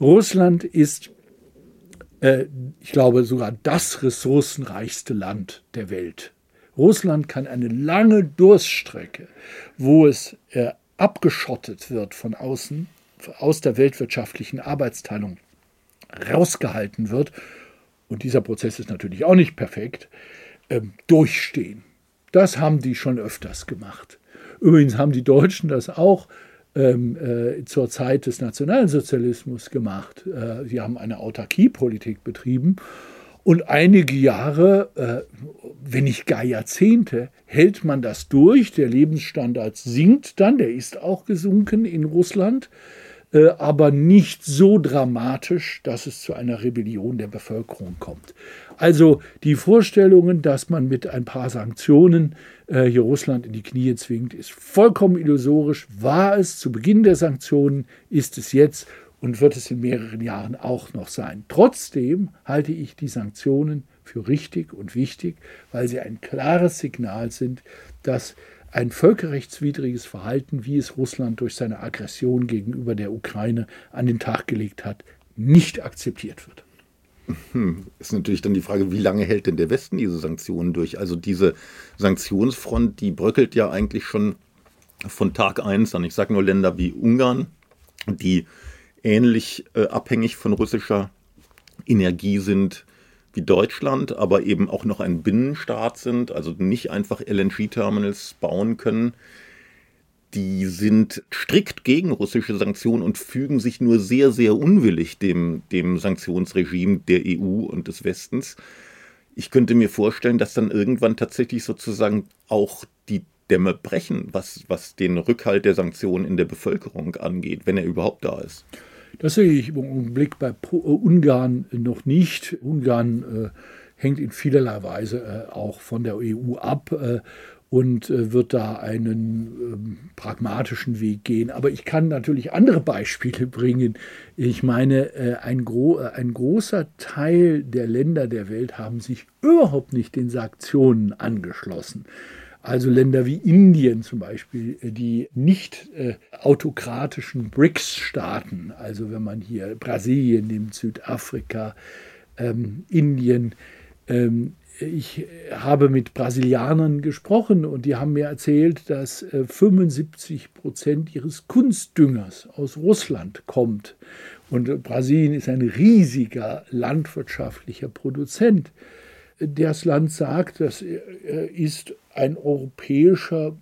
Russland ist, äh, ich glaube, sogar das ressourcenreichste Land der Welt. Russland kann eine lange Durststrecke, wo es äh, abgeschottet wird von außen, aus der weltwirtschaftlichen Arbeitsteilung rausgehalten wird, und dieser Prozess ist natürlich auch nicht perfekt, äh, durchstehen. Das haben die schon öfters gemacht. Übrigens haben die Deutschen das auch ähm, äh, zur Zeit des Nationalsozialismus gemacht. Äh, sie haben eine Autarkiepolitik betrieben und einige Jahre, äh, wenn nicht gar Jahrzehnte, hält man das durch. Der Lebensstandard sinkt dann, der ist auch gesunken in Russland. Äh, aber nicht so dramatisch, dass es zu einer Rebellion der Bevölkerung kommt. Also die Vorstellungen, dass man mit ein paar Sanktionen äh, hier Russland in die Knie zwingt, ist vollkommen illusorisch. War es zu Beginn der Sanktionen, ist es jetzt und wird es in mehreren Jahren auch noch sein. Trotzdem halte ich die Sanktionen für richtig und wichtig, weil sie ein klares Signal sind, dass ein völkerrechtswidriges Verhalten, wie es Russland durch seine Aggression gegenüber der Ukraine an den Tag gelegt hat, nicht akzeptiert wird. Hm, ist natürlich dann die Frage, wie lange hält denn der Westen diese Sanktionen durch? Also diese Sanktionsfront, die bröckelt ja eigentlich schon von Tag 1 an. Ich sage nur Länder wie Ungarn, die ähnlich äh, abhängig von russischer Energie sind wie Deutschland, aber eben auch noch ein Binnenstaat sind, also nicht einfach LNG-Terminals bauen können, die sind strikt gegen russische Sanktionen und fügen sich nur sehr, sehr unwillig dem, dem Sanktionsregime der EU und des Westens. Ich könnte mir vorstellen, dass dann irgendwann tatsächlich sozusagen auch die Dämme brechen, was, was den Rückhalt der Sanktionen in der Bevölkerung angeht, wenn er überhaupt da ist. Das sehe ich im Augenblick bei äh, Ungarn noch nicht. Ungarn äh, hängt in vielerlei Weise äh, auch von der EU ab äh, und äh, wird da einen ähm, pragmatischen Weg gehen. Aber ich kann natürlich andere Beispiele bringen. Ich meine, äh, ein, gro ein großer Teil der Länder der Welt haben sich überhaupt nicht den Sanktionen angeschlossen. Also Länder wie Indien zum Beispiel, äh, die nicht äh, autokratischen BRICS-Staaten, also wenn man hier Brasilien nimmt, Südafrika, ähm, Indien, ähm, ich habe mit Brasilianern gesprochen und die haben mir erzählt, dass äh, 75 Prozent ihres Kunstdüngers aus Russland kommt. Und Brasilien ist ein riesiger landwirtschaftlicher Produzent. Das Land sagt, das äh, ist ein europäischer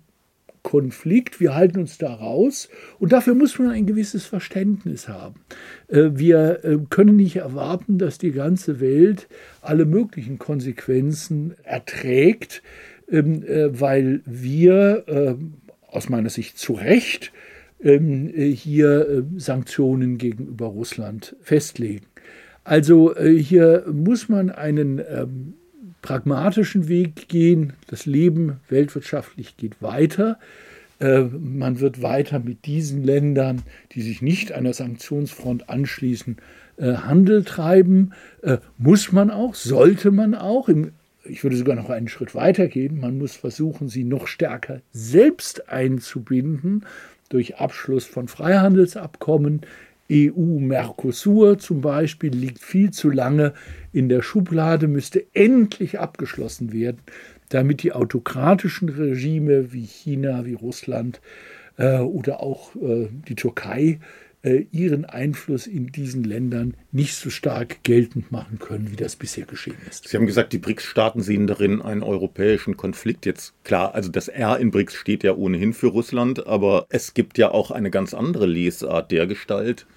Konflikt. Wir halten uns da raus und dafür muss man ein gewisses Verständnis haben. Äh, wir äh, können nicht erwarten, dass die ganze Welt alle möglichen Konsequenzen erträgt, ähm, äh, weil wir aus meiner Sicht zu Recht ähm, hier Sanktionen gegenüber Russland festlegen. Also hier muss man einen ähm, pragmatischen Weg gehen. Das Leben weltwirtschaftlich geht weiter. Man wird weiter mit diesen Ländern, die sich nicht einer Sanktionsfront anschließen, Handel treiben. Muss man auch, sollte man auch. Ich würde sogar noch einen Schritt weiter gehen. Man muss versuchen, sie noch stärker selbst einzubinden durch Abschluss von Freihandelsabkommen. EU-Mercosur zum Beispiel liegt viel zu lange in der Schublade, müsste endlich abgeschlossen werden, damit die autokratischen Regime wie China, wie Russland äh, oder auch äh, die Türkei äh, ihren Einfluss in diesen Ländern nicht so stark geltend machen können, wie das bisher geschehen ist. Sie haben gesagt, die BRICS-Staaten sehen darin einen europäischen Konflikt. Jetzt klar, also das R in BRICS steht ja ohnehin für Russland, aber es gibt ja auch eine ganz andere Lesart der Gestalt,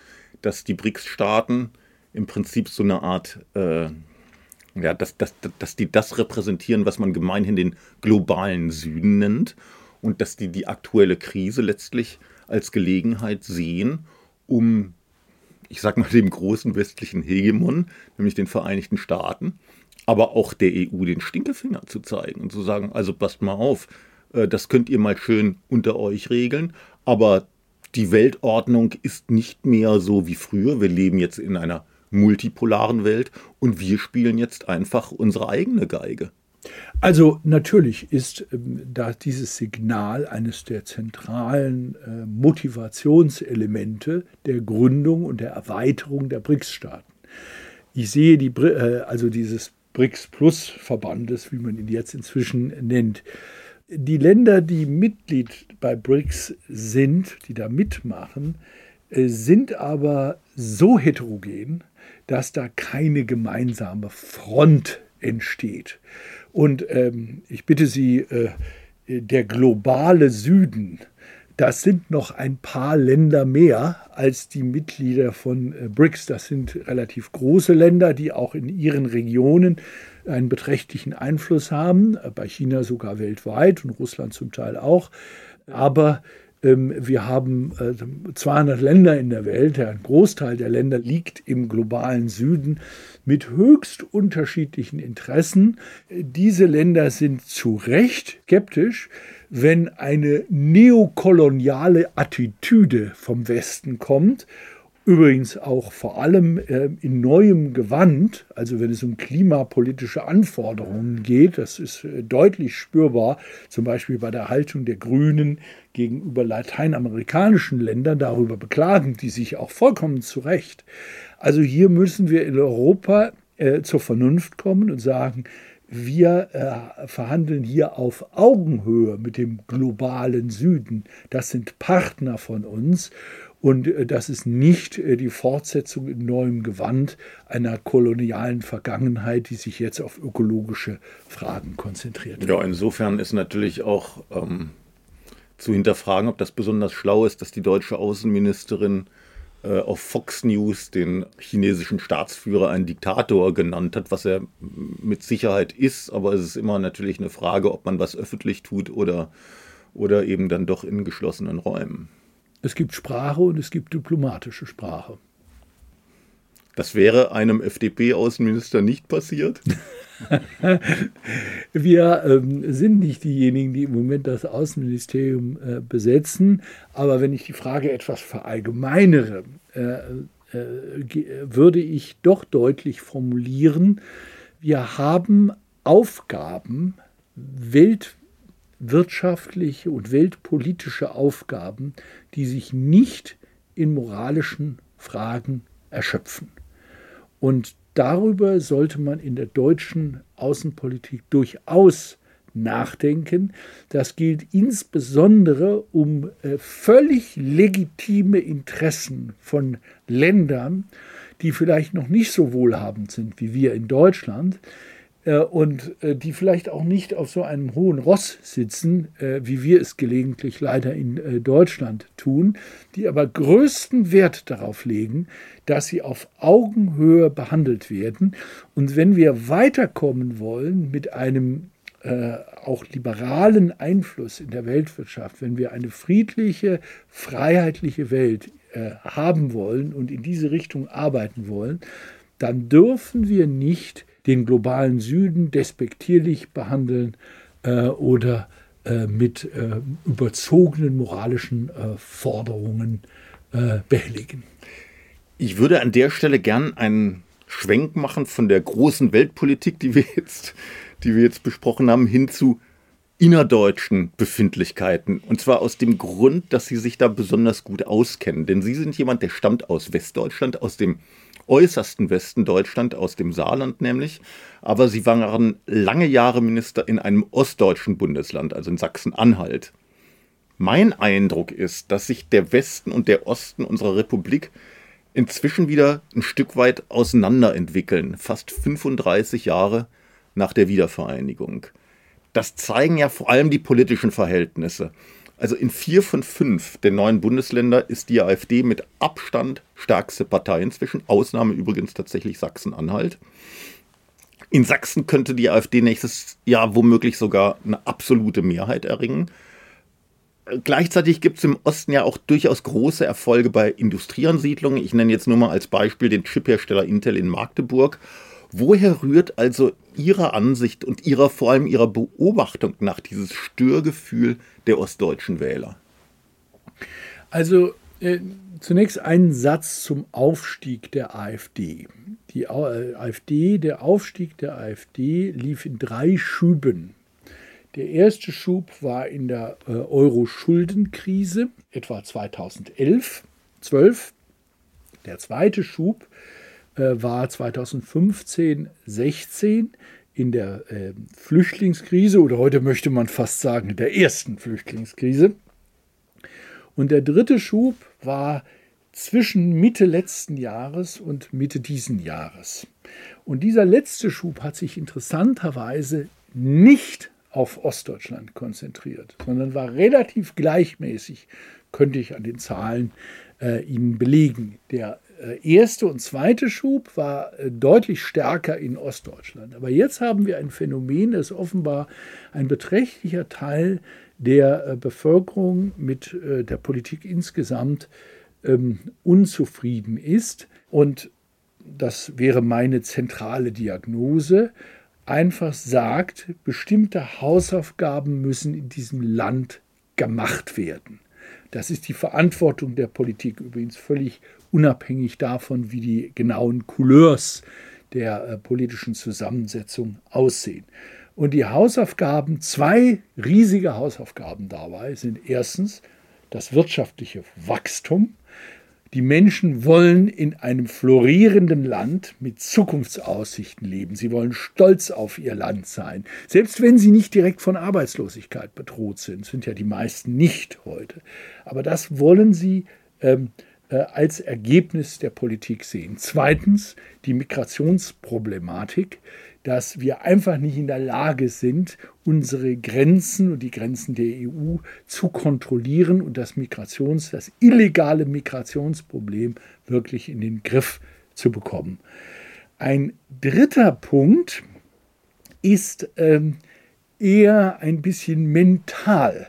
dass die BRICS-Staaten im Prinzip so eine Art äh, ja, dass, dass, dass die das repräsentieren, was man gemeinhin den globalen Süden nennt und dass die die aktuelle Krise letztlich als Gelegenheit sehen, um, ich sag mal, dem großen westlichen Hegemon, nämlich den Vereinigten Staaten, aber auch der EU den Stinkefinger zu zeigen und zu sagen, also passt mal auf, äh, das könnt ihr mal schön unter euch regeln, aber die Weltordnung ist nicht mehr so wie früher. Wir leben jetzt in einer multipolaren Welt und wir spielen jetzt einfach unsere eigene Geige. Also natürlich ist ähm, da dieses Signal eines der zentralen äh, Motivationselemente der Gründung und der Erweiterung der BRICS-Staaten. Ich sehe die, äh, also dieses BRICS Plus Verbandes, wie man ihn jetzt inzwischen nennt. Die Länder, die Mitglied bei BRICS sind, die da mitmachen, äh, sind aber so heterogen, dass da keine gemeinsame Front entsteht. Und ähm, ich bitte Sie, äh, der globale Süden, das sind noch ein paar Länder mehr als die Mitglieder von äh, BRICS. Das sind relativ große Länder, die auch in ihren Regionen einen beträchtlichen Einfluss haben, bei China sogar weltweit und Russland zum Teil auch. Aber ähm, wir haben 200 äh, Länder in der Welt, ein Großteil der Länder liegt im globalen Süden mit höchst unterschiedlichen Interessen. Diese Länder sind zu Recht skeptisch, wenn eine neokoloniale Attitüde vom Westen kommt Übrigens auch vor allem äh, in neuem Gewand, also wenn es um klimapolitische Anforderungen geht, das ist äh, deutlich spürbar, zum Beispiel bei der Haltung der Grünen gegenüber lateinamerikanischen Ländern, darüber beklagen die sich auch vollkommen zu Recht. Also hier müssen wir in Europa äh, zur Vernunft kommen und sagen, wir äh, verhandeln hier auf Augenhöhe mit dem globalen Süden. Das sind Partner von uns und äh, das ist nicht äh, die Fortsetzung in neuem Gewand einer kolonialen Vergangenheit, die sich jetzt auf ökologische Fragen konzentriert. Ja, insofern ist natürlich auch ähm, zu hinterfragen, ob das besonders schlau ist, dass die deutsche Außenministerin äh, auf Fox News den chinesischen Staatsführer einen Diktator genannt hat, was er mit Sicherheit ist. Aber es ist immer natürlich eine Frage, ob man was öffentlich tut oder, oder eben dann doch in geschlossenen Räumen. Es gibt Sprache und es gibt diplomatische Sprache. Das wäre einem FDP-Außenminister nicht passiert? Wir ähm, sind nicht diejenigen, die im Moment das Außenministerium äh, besetzen. Aber wenn ich die Frage etwas verallgemeinere, äh, äh, würde ich doch deutlich formulieren, wir haben Aufgaben, Welt, wirtschaftliche und weltpolitische Aufgaben, die sich nicht in moralischen Fragen erschöpfen. Und darüber sollte man in der deutschen Außenpolitik durchaus nachdenken. Das gilt insbesondere um äh, völlig legitime Interessen von Ländern, die vielleicht noch nicht so wohlhabend sind wie wir in Deutschland, und äh, die vielleicht auch nicht auf so einem hohen Ross sitzen, äh, wie wir es gelegentlich leider in Deutschland tun, die aber größten Wert darauf legen, dass sie auf Augenhöhe behandelt werden. Und wenn wir weiterkommen wollen mit einem äh, auch liberalen Einfluss in der Weltwirtschaft, wenn wir eine friedliche, freiheitliche Welt äh, haben wollen und in diese Richtung arbeiten wollen, dann dürfen wir nicht den globalen Süden despektierlich behandeln äh, oder äh, mit äh, überzogenen moralischen äh, Forderungen behelligen. Ich würde an der Stelle gern einen Schwenk machen von der großen Weltpolitik, die wir jetzt, die wir jetzt besprochen haben, hin zu innerdeutschen Befindlichkeiten. Und zwar aus dem Grund, dass Sie sich da besonders gut auskennen. Denn Sie sind jemand, der stammt aus Westdeutschland, aus dem äußersten Westen Deutschland, aus dem Saarland nämlich. Aber Sie waren lange Jahre Minister in einem ostdeutschen Bundesland, also in Sachsen-Anhalt. Mein Eindruck ist, dass sich der Westen und der Osten unserer Republik inzwischen wieder ein Stück weit auseinanderentwickeln, fast 35 Jahre nach der Wiedervereinigung. Das zeigen ja vor allem die politischen Verhältnisse. Also in vier von fünf der neuen Bundesländer ist die AfD mit Abstand stärkste Partei inzwischen. Ausnahme übrigens tatsächlich Sachsen-Anhalt. In Sachsen könnte die AfD nächstes Jahr womöglich sogar eine absolute Mehrheit erringen. Gleichzeitig gibt es im Osten ja auch durchaus große Erfolge bei Industrieansiedlungen. Ich nenne jetzt nur mal als Beispiel den Chiphersteller Intel in Magdeburg Woher rührt also Ihrer Ansicht und Ihrer vor allem Ihrer Beobachtung nach dieses Störgefühl der ostdeutschen Wähler? Also äh, zunächst einen Satz zum Aufstieg der AfD. Die äh, AfD, der Aufstieg der AfD lief in drei Schüben. Der erste Schub war in der äh, Euro-Schuldenkrise, etwa 2011, 12. Der zweite Schub äh, war 2015, 16 in der äh, Flüchtlingskrise oder heute möchte man fast sagen in der ersten Flüchtlingskrise. Und der dritte Schub war zwischen Mitte letzten Jahres und Mitte diesen Jahres. Und dieser letzte Schub hat sich interessanterweise nicht auf Ostdeutschland konzentriert, sondern war relativ gleichmäßig, könnte ich an den Zahlen äh, Ihnen belegen. Der äh, erste und zweite Schub war äh, deutlich stärker in Ostdeutschland. Aber jetzt haben wir ein Phänomen, dass offenbar ein beträchtlicher Teil der äh, Bevölkerung mit der Politik insgesamt ähm, unzufrieden ist. Und das wäre meine zentrale Diagnose, einfach sagt, bestimmte Hausaufgaben müssen in diesem Land gemacht werden. Das ist die Verantwortung der Politik, übrigens völlig unabhängig davon, wie die genauen Couleurs der äh, politischen Zusammensetzung aussehen. Und die Hausaufgaben, zwei riesige Hausaufgaben dabei sind erstens das wirtschaftliche Wachstum. Die Menschen wollen in einem florierenden Land mit Zukunftsaussichten leben. Sie wollen stolz auf ihr Land sein. Selbst wenn sie nicht direkt von Arbeitslosigkeit bedroht sind, sind ja die meisten nicht heute. Aber das wollen sie ähm, äh, als Ergebnis der Politik sehen. Zweitens die Migrationsproblematik, dass wir einfach nicht in der Lage sind, unsere Grenzen und die Grenzen der EU zu kontrollieren und das Migrations, das illegale Migrationsproblem wirklich in den Griff zu bekommen. Ein dritter Punkt ist ähm, eher ein bisschen mental.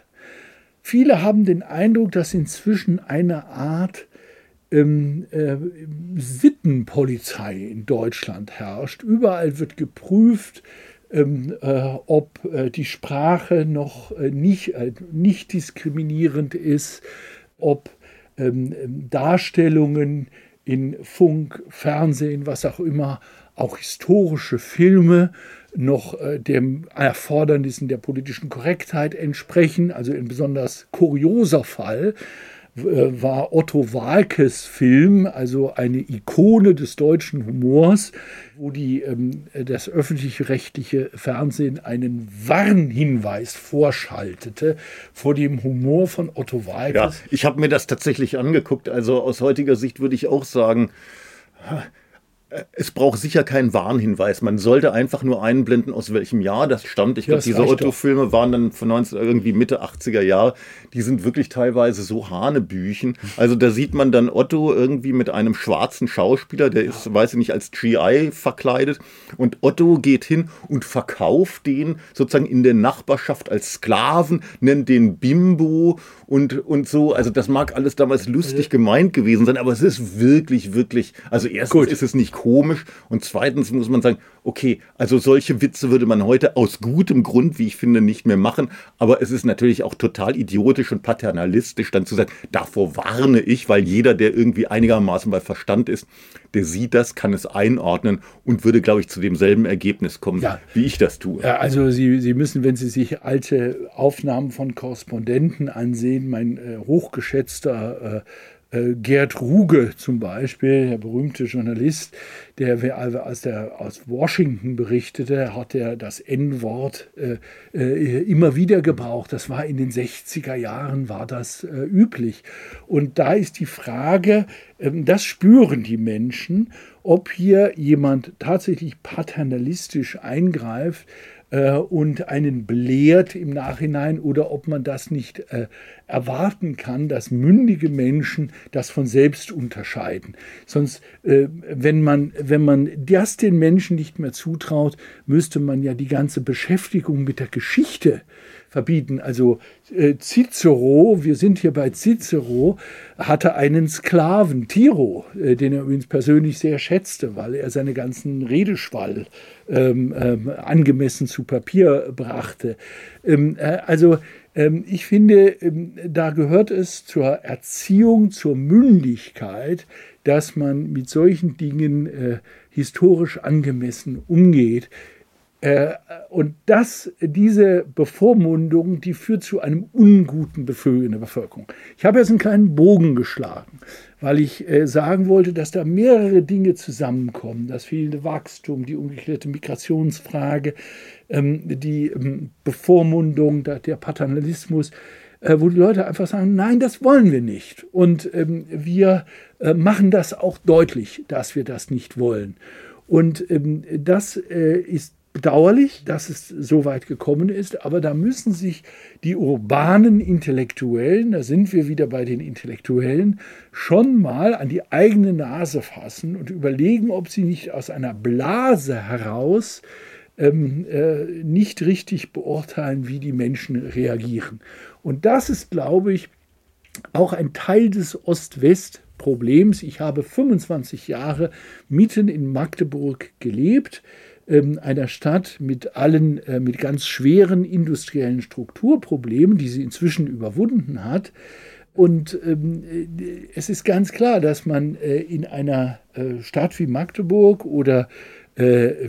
Viele haben den Eindruck, dass inzwischen eine Art ähm, äh, Sittenpolizei in Deutschland herrscht. Überall wird geprüft, ähm, äh, ob äh, die Sprache noch äh, nicht, äh, nicht diskriminierend ist, ob ähm, Darstellungen in Funk, Fernsehen, was auch immer, auch historische Filme noch äh, dem Erfordernissen der politischen Korrektheit entsprechen. Also ein besonders kurioser Fall war Otto Walkes Film, also eine Ikone des deutschen Humors, wo die, ähm, das öffentlich-rechtliche Fernsehen einen Warnhinweis vorschaltete vor dem Humor von Otto Walkes. Ja, ich habe mir das tatsächlich angeguckt. Also aus heutiger Sicht würde ich auch sagen, es braucht sicher keinen Warnhinweis. Man sollte einfach nur einblenden, aus welchem Jahr das stammt. Ich glaube, diese Otto-Filme waren dann von 19, irgendwie Mitte 80er Jahre. Die sind wirklich teilweise so Hanebüchen. Also da sieht man dann Otto irgendwie mit einem schwarzen Schauspieler, der ist, weiß ich nicht, als GI verkleidet. Und Otto geht hin und verkauft den sozusagen in der Nachbarschaft als Sklaven, nennt den Bimbo und, und so. Also das mag alles damals lustig gemeint gewesen sein, aber es ist wirklich, wirklich, also erstens Gut. ist es nicht komisch und zweitens muss man sagen, okay, also solche Witze würde man heute aus gutem Grund, wie ich finde, nicht mehr machen, aber es ist natürlich auch total idiotisch und paternalistisch dann zu sagen, davor warne ich, weil jeder, der irgendwie einigermaßen bei Verstand ist, der sieht das, kann es einordnen und würde, glaube ich, zu demselben Ergebnis kommen, ja. wie ich das tue. Ja, also Sie, Sie müssen, wenn Sie sich alte Aufnahmen von Korrespondenten ansehen, mein äh, hochgeschätzter äh, äh, Gerd Ruge zum Beispiel, der berühmte Journalist, der als der aus Washington berichtete, hat er das N-Wort äh, äh, immer wieder gebraucht. Das war in den 60er Jahren war das äh, üblich. Und da ist die Frage, ähm, das spüren die Menschen, ob hier jemand tatsächlich paternalistisch eingreift äh, und einen belehrt im Nachhinein oder ob man das nicht äh, erwarten kann, dass mündige Menschen das von selbst unterscheiden. Sonst, äh, wenn, man, wenn man das den Menschen nicht mehr zutraut, müsste man ja die ganze Beschäftigung mit der Geschichte verbieten. Also äh, Cicero, wir sind hier bei Cicero, hatte einen Sklaven, Tiro, äh, den er übrigens persönlich sehr schätzte, weil er seine ganzen Redeschwall ähm, ähm, angemessen zu Papier brachte. Ähm, äh, also ähm, ich finde, ähm, da gehört es zur Erziehung, zur Mündigkeit, dass man mit solchen Dingen äh, historisch angemessen umgeht. Äh, und das, diese Bevormundung, die führt zu einem unguten Gefühl in der Bevölkerung. Ich habe jetzt einen kleinen Bogen geschlagen, weil ich äh, sagen wollte, dass da mehrere Dinge zusammenkommen. Das fehlende Wachstum, die umgekehrte Migrationsfrage, ähm, die ähm, Bevormundung, der Paternalismus, äh, wo die Leute einfach sagen, nein, das wollen wir nicht. Und ähm, wir machen das auch deutlich, dass wir das nicht wollen. Und das ist bedauerlich, dass es so weit gekommen ist, aber da müssen sich die urbanen Intellektuellen, da sind wir wieder bei den Intellektuellen, schon mal an die eigene Nase fassen und überlegen, ob sie nicht aus einer Blase heraus ähm, äh, nicht richtig beurteilen, wie die Menschen reagieren. Und das ist, glaube ich, auch ein Teil des Ost-West-Problems. Ich habe 25 Jahre mitten in Magdeburg gelebt einer Stadt mit allen, äh, mit ganz schweren industriellen Strukturproblemen, die sie inzwischen überwunden hat. Und ähm, äh, es ist ganz klar, dass man äh, in einer Stadt wie Magdeburg oder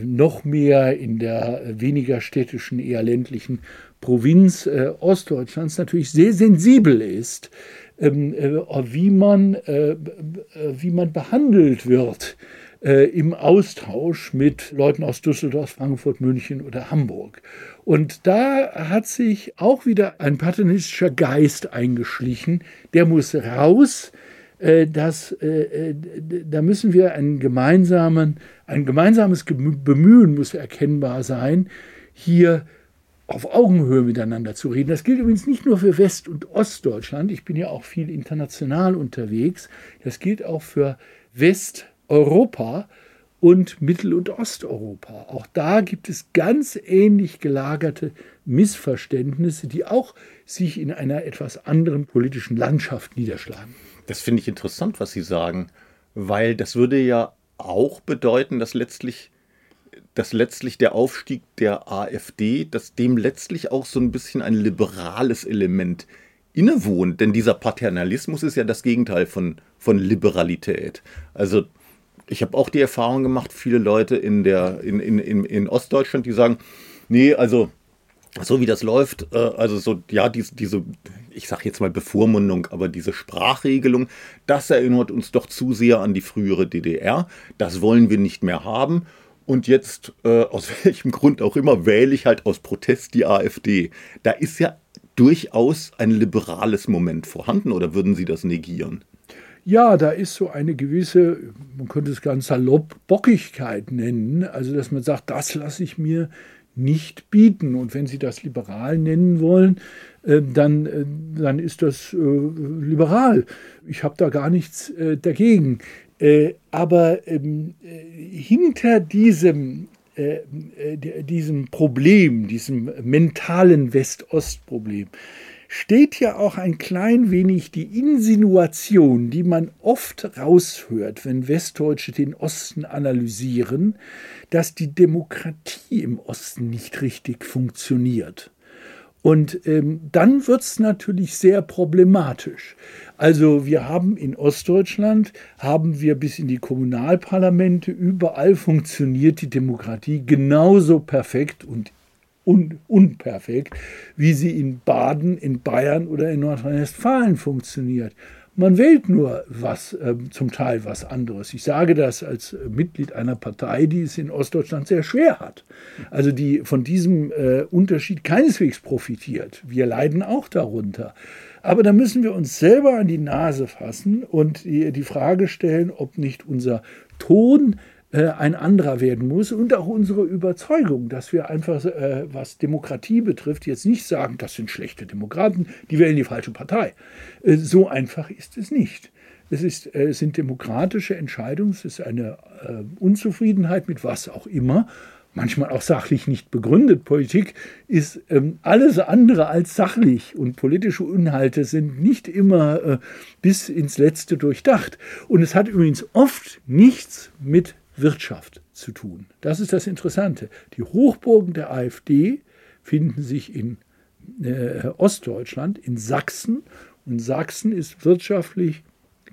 noch mehr in der weniger städtischen, eher ländlichen Provinz Ostdeutschlands natürlich sehr sensibel ist, ähm, wie, man, wie man behandelt wird äh, im Austausch mit Leuten aus Düsseldorf, Frankfurt, München oder Hamburg. Und da hat sich auch wieder ein paternalistischer Geist eingeschlichen. Der muss raus. Äh, das, äh, äh, da müssen wir einen gemeinsamen, ein gemeinsames Bemühen muss erkennbar sein, hier auf Augenhöhe miteinander zu reden. Das gilt übrigens nicht nur für West- und Ostdeutschland. Ich bin ja auch viel international unterwegs. Das gilt auch für West- Europa und Mittel- und Osteuropa. Auch da gibt es ganz ähnlich gelagerte Missverständnisse, die auch sich in einer etwas anderen politischen Landschaft niederschlagen. Das finde ich interessant, was Sie sagen, weil das würde ja auch bedeuten, dass letztlich, dass letztlich der Aufstieg der AfD, dass dem letztlich auch so ein bisschen ein liberales Element innewohnt. Denn dieser Paternalismus ist ja das Gegenteil von, von Liberalität. Also ich habe auch die Erfahrung gemacht, viele Leute in, der, in, in, in, in Ostdeutschland, die sagen, nee, also so wie das läuft, äh, also so, ja, diese, diese ich sage jetzt mal Bevormundung, aber diese Sprachregelung, das erinnert uns doch zu sehr an die frühere DDR. Das wollen wir nicht mehr haben. Und jetzt, äh, aus welchem Grund auch immer, wähle ich halt aus Protest die AfD. Da ist ja durchaus ein liberales Moment vorhanden, oder würden Sie das negieren? Ja, da ist so eine gewisse, man könnte es ganz salopp, Bockigkeit nennen. Also, dass man sagt, das lasse ich mir nicht bieten. Und wenn Sie das liberal nennen wollen, äh, dann, äh, dann ist das äh, liberal. Ich habe da gar nichts dagegen. Aber ähm, hinter diesem, diesem Problem, diesem mentalen West-Ost-Problem, steht ja auch ein klein wenig die Insinuation, die man oft raushört, wenn Westdeutsche den Osten analysieren, dass die Demokratie im Osten nicht richtig funktioniert. Und ähm, dann wird es natürlich sehr problematisch. Also wir haben in Ostdeutschland, haben wir bis in die Kommunalparlamente, überall funktioniert die Demokratie genauso perfekt und un unperfekt, wie sie in Baden, in Bayern oder in Nordrhein-Westfalen funktioniert. Man wählt nur was, äh, zum Teil was anderes. Ich sage das als Mitglied einer Partei, die es in Ostdeutschland sehr schwer hat. Also die von diesem äh, Unterschied keineswegs profitiert. Wir leiden auch darunter. Aber da müssen wir uns selber an die Nase fassen und die, die Frage stellen, ob nicht unser Ton äh, ein anderer werden muss und auch unsere Überzeugung, dass wir einfach, äh, was Demokratie betrifft, jetzt nicht sagen, das sind schlechte Demokraten, die wählen die falsche Partei. Äh, so einfach ist es nicht. Es, ist, es sind demokratische Entscheidungen, es ist eine Unzufriedenheit mit was auch immer, manchmal auch sachlich nicht begründet. Politik ist ähm, alles andere als sachlich und politische Inhalte sind nicht immer äh, bis ins Letzte durchdacht. Und es hat übrigens oft nichts mit Wirtschaft zu tun. Das ist das Interessante. Die Hochburgen der AfD finden sich in äh, Ostdeutschland, in Sachsen. Und Sachsen ist wirtschaftlich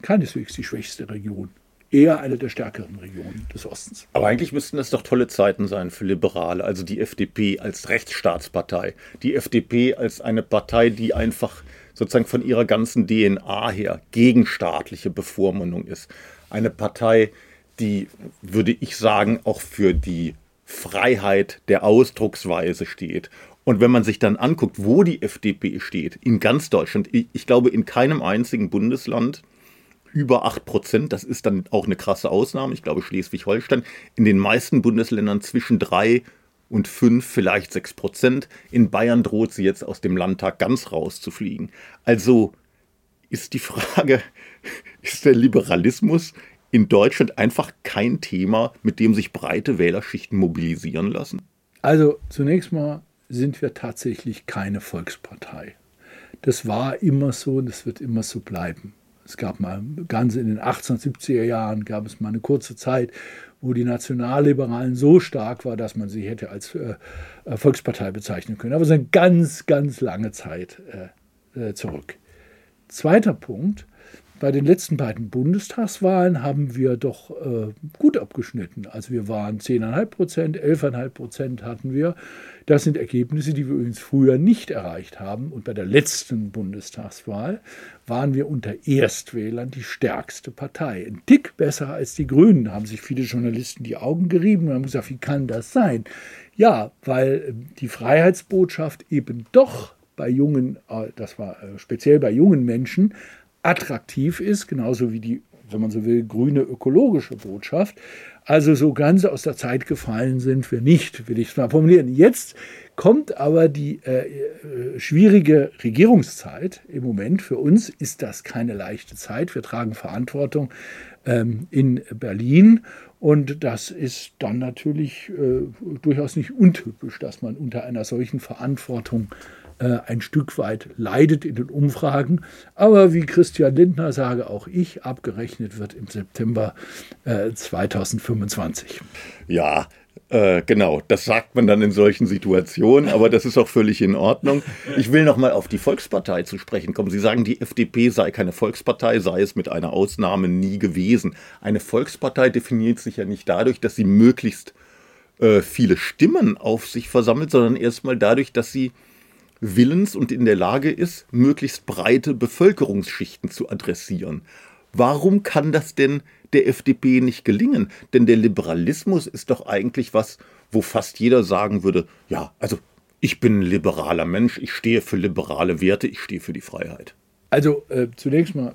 keineswegs die schwächste Region. Eher eine der stärkeren Regionen des Ostens. Aber eigentlich müssten das doch tolle Zeiten sein für Liberale, also die FDP als Rechtsstaatspartei, die FDP als eine Partei, die einfach sozusagen von ihrer ganzen DNA her gegen staatliche Bevormundung ist. Eine Partei, die, würde ich sagen, auch für die Freiheit der Ausdrucksweise steht. Und wenn man sich dann anguckt, wo die FDP steht, in ganz Deutschland, ich, glaube in keinem einzigen Bundesland über 8 Prozent, das ist dann auch eine krasse Ausnahme, ich glaube Schleswig-Holstein, in den meisten Bundesländern zwischen 3 und 5, vielleicht 6 Prozent. In Bayern droht sie jetzt aus dem Landtag ganz rauszufliegen. Also ist die Frage, ist der Liberalismus in Deutschland einfach kein Thema, mit dem sich breite Wählerschichten mobilisieren lassen? Also zunächst mal sind wir tatsächlich keine Volkspartei. Das war immer so und das wird immer so bleiben. Es gab mal ganz in den 1870er Jahren gab es mal eine kurze Zeit, wo die Nationalliberalen so stark war, dass man sie hätte als äh, äh Volkspartei bezeichnen können. Aber es ist eine ganz, ganz lange Zeit äh, äh zurück. Zweiter Punkt, bei den letzten beiden Bundestagswahlen haben wir doch äh, gut abgeschnitten. Also wir waren 10,5 Prozent, 11,5 Prozent hatten wir. Das sind Ergebnisse, die wir übrigens früher nicht erreicht haben. Und bei der letzten Bundestagswahl waren wir unter Erstwählern die stärkste Partei. Ein Tick besser als die Grünen, haben sich viele Journalisten die Augen gerieben und haben gesagt, wie kann das sein? Ja, weil äh, die Freiheitsbotschaft eben doch bei jungen, äh, das war äh, speziell bei jungen Menschen, attraktiv ist, genauso wie die, wenn man so will, grüne ökologische Botschaft. Also so ganz aus der Zeit gefallen sind wir nicht, will ich es mal formulieren. Jetzt kommt aber die äh, äh, schwierige Regierungszeit. Im Moment für uns ist das keine leichte Zeit. Wir tragen Verantwortung ähm, in Berlin und das ist dann natürlich äh, durchaus nicht untypisch, dass man unter einer solchen Verantwortung äh, ein Stück weit leidet in den Umfragen. Aber wie Christian Lindner sage auch ich, abgerechnet wird im September äh, 2025. Ja, äh, genau, das sagt man dann in solchen Situationen, aber das ist auch völlig in Ordnung. Ich will noch mal auf die Volkspartei zu sprechen kommen. Sie sagen, die FDP sei keine Volkspartei, sei es mit einer Ausnahme nie gewesen. Eine Volkspartei definiert sich ja nicht dadurch, dass sie möglichst äh, viele Stimmen auf sich versammelt, sondern erstmal dadurch, dass sie willens und in der Lage ist, möglichst breite Bevölkerungsschichten zu adressieren. Warum kann das denn der FDP nicht gelingen? Denn der Liberalismus ist doch eigentlich was, wo fast jeder sagen würde, ja, also ich bin ein liberaler Mensch, ich stehe für liberale Werte, ich stehe für die Freiheit. Also äh, zunächst mal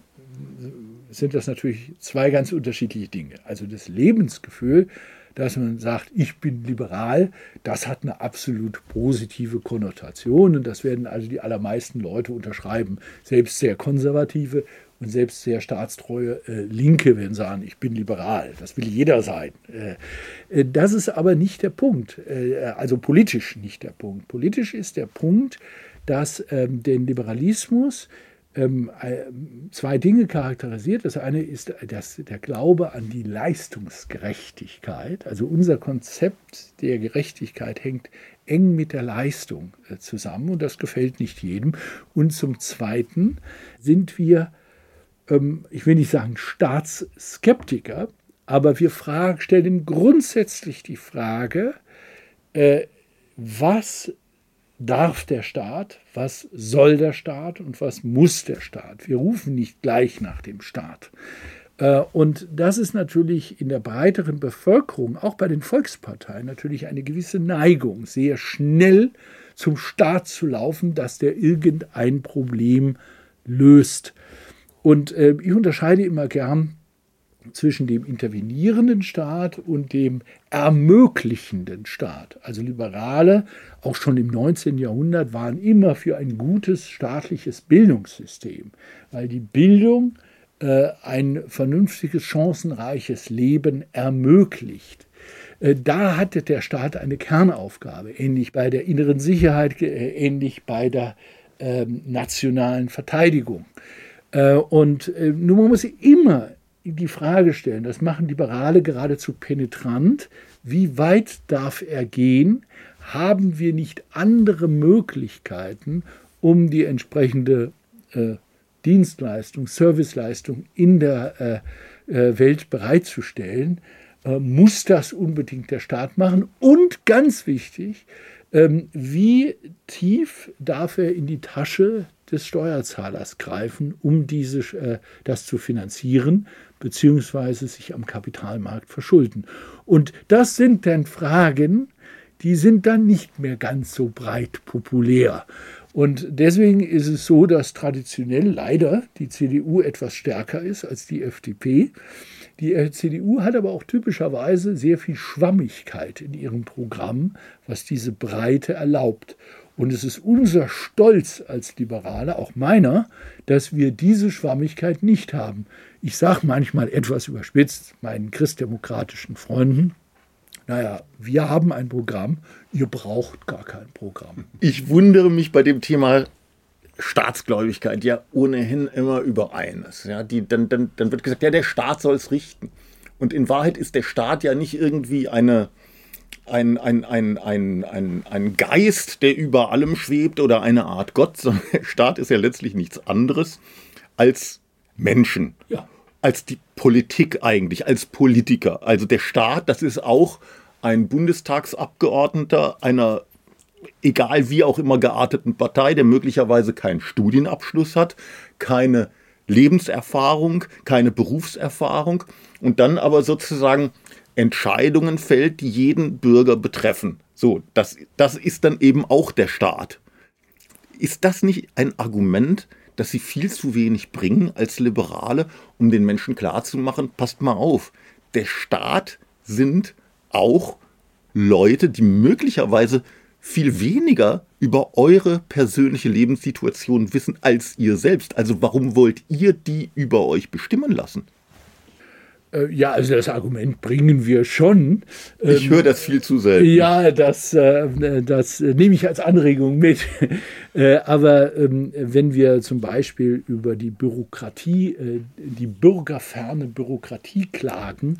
sind das natürlich zwei ganz unterschiedliche Dinge. Also das Lebensgefühl, dass man sagt, ich bin liberal, das hat eine absolut positive Konnotation und das werden also die allermeisten Leute unterschreiben. Selbst sehr konservative und selbst sehr staatstreue äh, Linke werden sagen, ich bin liberal. Das will jeder sein. Äh, äh, das ist aber nicht der Punkt. Äh, also politisch nicht der Punkt. Politisch ist der Punkt, dass ähm, den Liberalismus ähm, äh, zwei Dinge charakterisiert. Das eine ist das, der Glaube an die Leistungsgerechtigkeit. Also unser Konzept der Gerechtigkeit hängt eng mit der Leistung äh, zusammen und das gefällt nicht jedem. Und zum Zweiten sind wir, ähm, ich will nicht sagen Staatsskeptiker, aber wir fragen, stellen grundsätzlich die Frage, äh, was darf der Staat, was soll der Staat und was muss der Staat. Wir rufen nicht gleich nach dem Staat. Äh, und das ist natürlich in der breiteren Bevölkerung, auch bei den Volksparteien, natürlich eine gewisse Neigung, sehr schnell zum Staat zu laufen, dass der irgendein Problem löst. Und äh, ich unterscheide immer gern zwischen dem intervenierenden Staat und dem ermöglichenden Staat. Also Liberale, auch schon im 19. Jahrhundert, waren immer für ein gutes staatliches Bildungssystem, weil die Bildung äh, ein vernünftiges, chancenreiches Leben ermöglicht. Äh, da hatte der Staat eine Kernaufgabe, ähnlich bei der inneren Sicherheit, äh, ähnlich bei der ähm, nationalen Verteidigung. Äh, und nun man muss immer die Frage stellen, das machen Liberale geradezu penetrant, wie weit darf er gehen? Haben wir nicht andere Möglichkeiten, um die entsprechende äh, Dienstleistung, Serviceleistung in der äh, äh, Welt bereitzustellen? Äh, muss das unbedingt der Staat machen? Und ganz wichtig, ähm, wie tief darf er in die Tasche des Steuerzahlers greifen, um diese, äh, das zu finanzieren? Beziehungsweise sich am Kapitalmarkt verschulden. Und das sind dann Fragen, die sind dann nicht mehr ganz so breit populär. Und deswegen ist es so, dass traditionell leider die CDU etwas stärker ist als die FDP. Die CDU hat aber auch typischerweise sehr viel Schwammigkeit in ihrem Programm, was diese Breite erlaubt. Und es ist unser Stolz als Liberale, auch meiner, dass wir diese Schwammigkeit nicht haben. Ich sage manchmal etwas überspitzt meinen christdemokratischen Freunden, naja, wir haben ein Programm, ihr braucht gar kein Programm. Ich wundere mich bei dem Thema Staatsgläubigkeit ja ohnehin immer über eines. Ja, die, dann, dann, dann wird gesagt, ja, der Staat soll es richten. Und in Wahrheit ist der Staat ja nicht irgendwie eine, ein, ein, ein, ein, ein, ein Geist, der über allem schwebt oder eine Art Gott, sondern der Staat ist ja letztlich nichts anderes als Menschen. Ja. Als die Politik eigentlich, als Politiker. Also der Staat, das ist auch ein Bundestagsabgeordneter einer egal wie auch immer gearteten Partei, der möglicherweise keinen Studienabschluss hat, keine Lebenserfahrung, keine Berufserfahrung und dann aber sozusagen Entscheidungen fällt, die jeden Bürger betreffen. So, das, das ist dann eben auch der Staat. Ist das nicht ein Argument, dass sie viel zu wenig bringen als Liberale, um den Menschen klarzumachen, passt mal auf, der Staat sind auch Leute, die möglicherweise viel weniger über eure persönliche Lebenssituation wissen als ihr selbst. Also warum wollt ihr die über euch bestimmen lassen? Äh, ja, also das Argument bringen wir schon. Ich ähm, höre das viel zu selten. Ja, das, äh, das nehme ich als Anregung mit. Äh, aber ähm, wenn wir zum Beispiel über die Bürokratie, die bürgerferne Bürokratie klagen,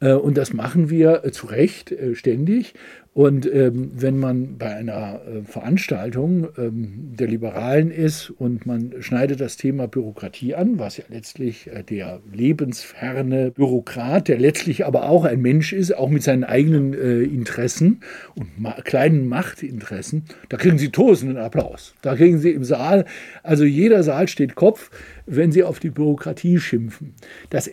und das machen wir zu Recht ständig, und ähm, wenn man bei einer äh, Veranstaltung ähm, der Liberalen ist und man schneidet das Thema Bürokratie an, was ja letztlich äh, der lebensferne Bürokrat, der letztlich aber auch ein Mensch ist, auch mit seinen eigenen äh, Interessen und ma kleinen Machtinteressen, da kriegen Sie tosenden Applaus. Da kriegen Sie im Saal, also jeder Saal steht Kopf, wenn Sie auf die Bürokratie schimpfen. Das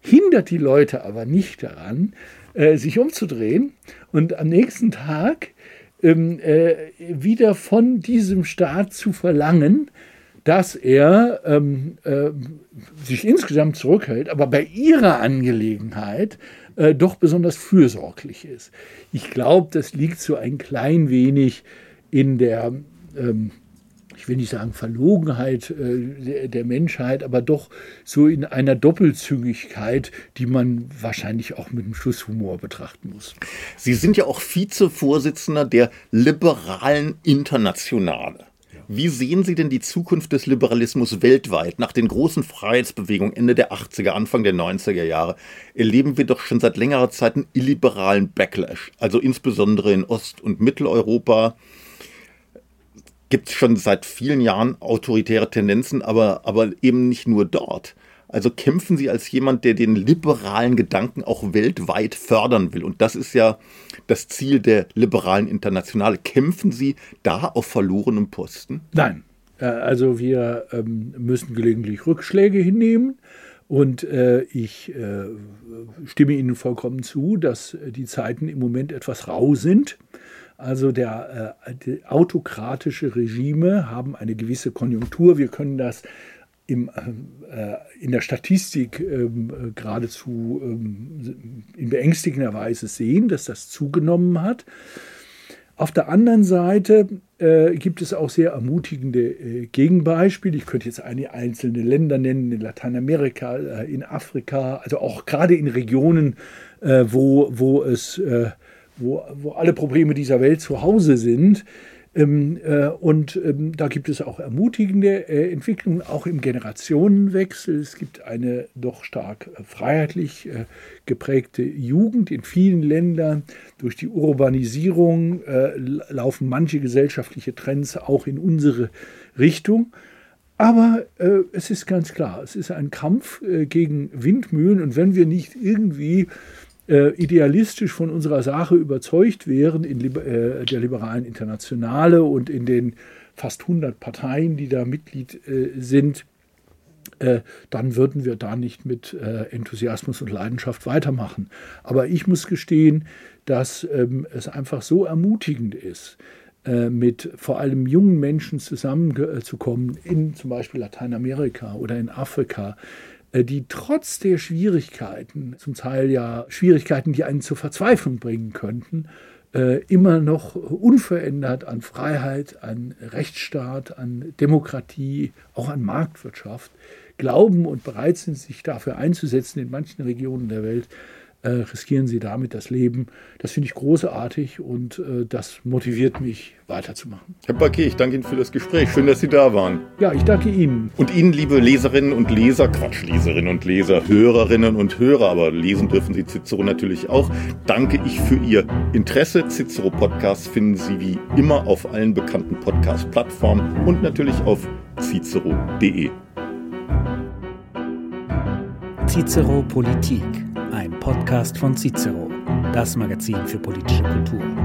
hindert die Leute aber nicht daran, äh, sich umzudrehen und am nächsten Tag ähm, äh, wieder von diesem Staat zu verlangen, dass er ähm, äh, sich insgesamt zurückhält, aber bei ihrer Angelegenheit äh, doch besonders fürsorglich ist. Ich glaube, das liegt so ein klein wenig in der ähm, ich will nicht sagen Verlogenheit äh, der Menschheit, aber doch so in einer Doppelzüngigkeit, die man wahrscheinlich auch mit einem Schuss Humor betrachten muss. Sie sind ja auch Vizevorsitzender der Liberalen Internationale. Wie sehen Sie denn die Zukunft des Liberalismus weltweit? Nach den großen Freiheitsbewegungen Ende der 80er, Anfang der 90er Jahre erleben wir doch schon seit längerer Zeit einen illiberalen Backlash. Also insbesondere in Ost- und Mitteleuropa gibt es schon seit vielen Jahren autoritäre Tendenzen, aber, aber eben nicht nur dort. Also kämpfen Sie als jemand, der den liberalen Gedanken auch weltweit fördern will. Und das ist ja das Ziel der liberalen Internationale. Kämpfen Sie da auf verlorenem Posten? Nein. Äh, also wir ähm, müssen gelegentlich Rückschläge hinnehmen. Und äh, ich äh, stimme Ihnen vollkommen zu, dass die Zeiten im Moment etwas rau sind. Also der, äh, autokratische Regime haben eine gewisse Konjunktur. Wir können das im, äh, in der Statistik ähm, geradezu ähm, in beängstigender Weise sehen, dass das zugenommen hat. Auf der anderen Seite äh, gibt es auch sehr ermutigende äh, Gegenbeispiele. Ich könnte jetzt einige einzelne Länder nennen, in Lateinamerika, äh, in Afrika, also auch gerade in Regionen, äh, wo, wo es äh, wo, wo alle Probleme dieser Welt zu Hause sind. Ähm, äh, und ähm, da gibt es auch ermutigende äh, Entwicklungen, auch im Generationenwechsel. Es gibt eine doch stark äh, freiheitlich äh, geprägte Jugend in vielen Ländern. Durch die Urbanisierung äh, laufen manche gesellschaftliche Trends auch in unsere Richtung. Aber äh, es ist ganz klar, es ist ein Kampf gegen Windmühlen. Und wenn wir nicht irgendwie äh, idealistisch von unserer Sache überzeugt wären in äh, der liberalen Internationale und in den fast 100 Parteien, die da Mitglied äh, sind, äh, dann würden wir da nicht mit äh, Enthusiasmus und Leidenschaft weitermachen. Aber ich muss gestehen, dass ähm, es einfach so ermutigend ist, äh, mit vor allem jungen Menschen zusammenzukommen, in zum Beispiel Lateinamerika oder in Afrika, die trotz der Schwierigkeiten, zum Teil ja Schwierigkeiten, die einen zur Verzweiflung bringen könnten, äh, immer noch unverändert an Freiheit, an Rechtsstaat, an Demokratie, auch an Marktwirtschaft glauben und bereit sind, sich dafür einzusetzen in manchen Regionen der Welt, äh, riskieren sie damit das Leben. Das finde ich großartig und äh, das motiviert mich weiterzumachen. Herr Baquet, ich danke Ihnen für das Gespräch. Schön, dass Sie da waren. Ja, ich danke Ihnen. Und Ihnen, liebe Leserinnen und Leser, Quatsch, Leserinnen und Leser, Hörerinnen und Hörer, aber lesen dürfen Sie Cicero natürlich auch, danke ich für Ihr Interesse. Cicero Podcast finden Sie wie immer auf allen bekannten Podcast-Plattformen und natürlich auf cicero.de. Cicero Politik Podcast von Cicero, das Magazin für politische Kultur.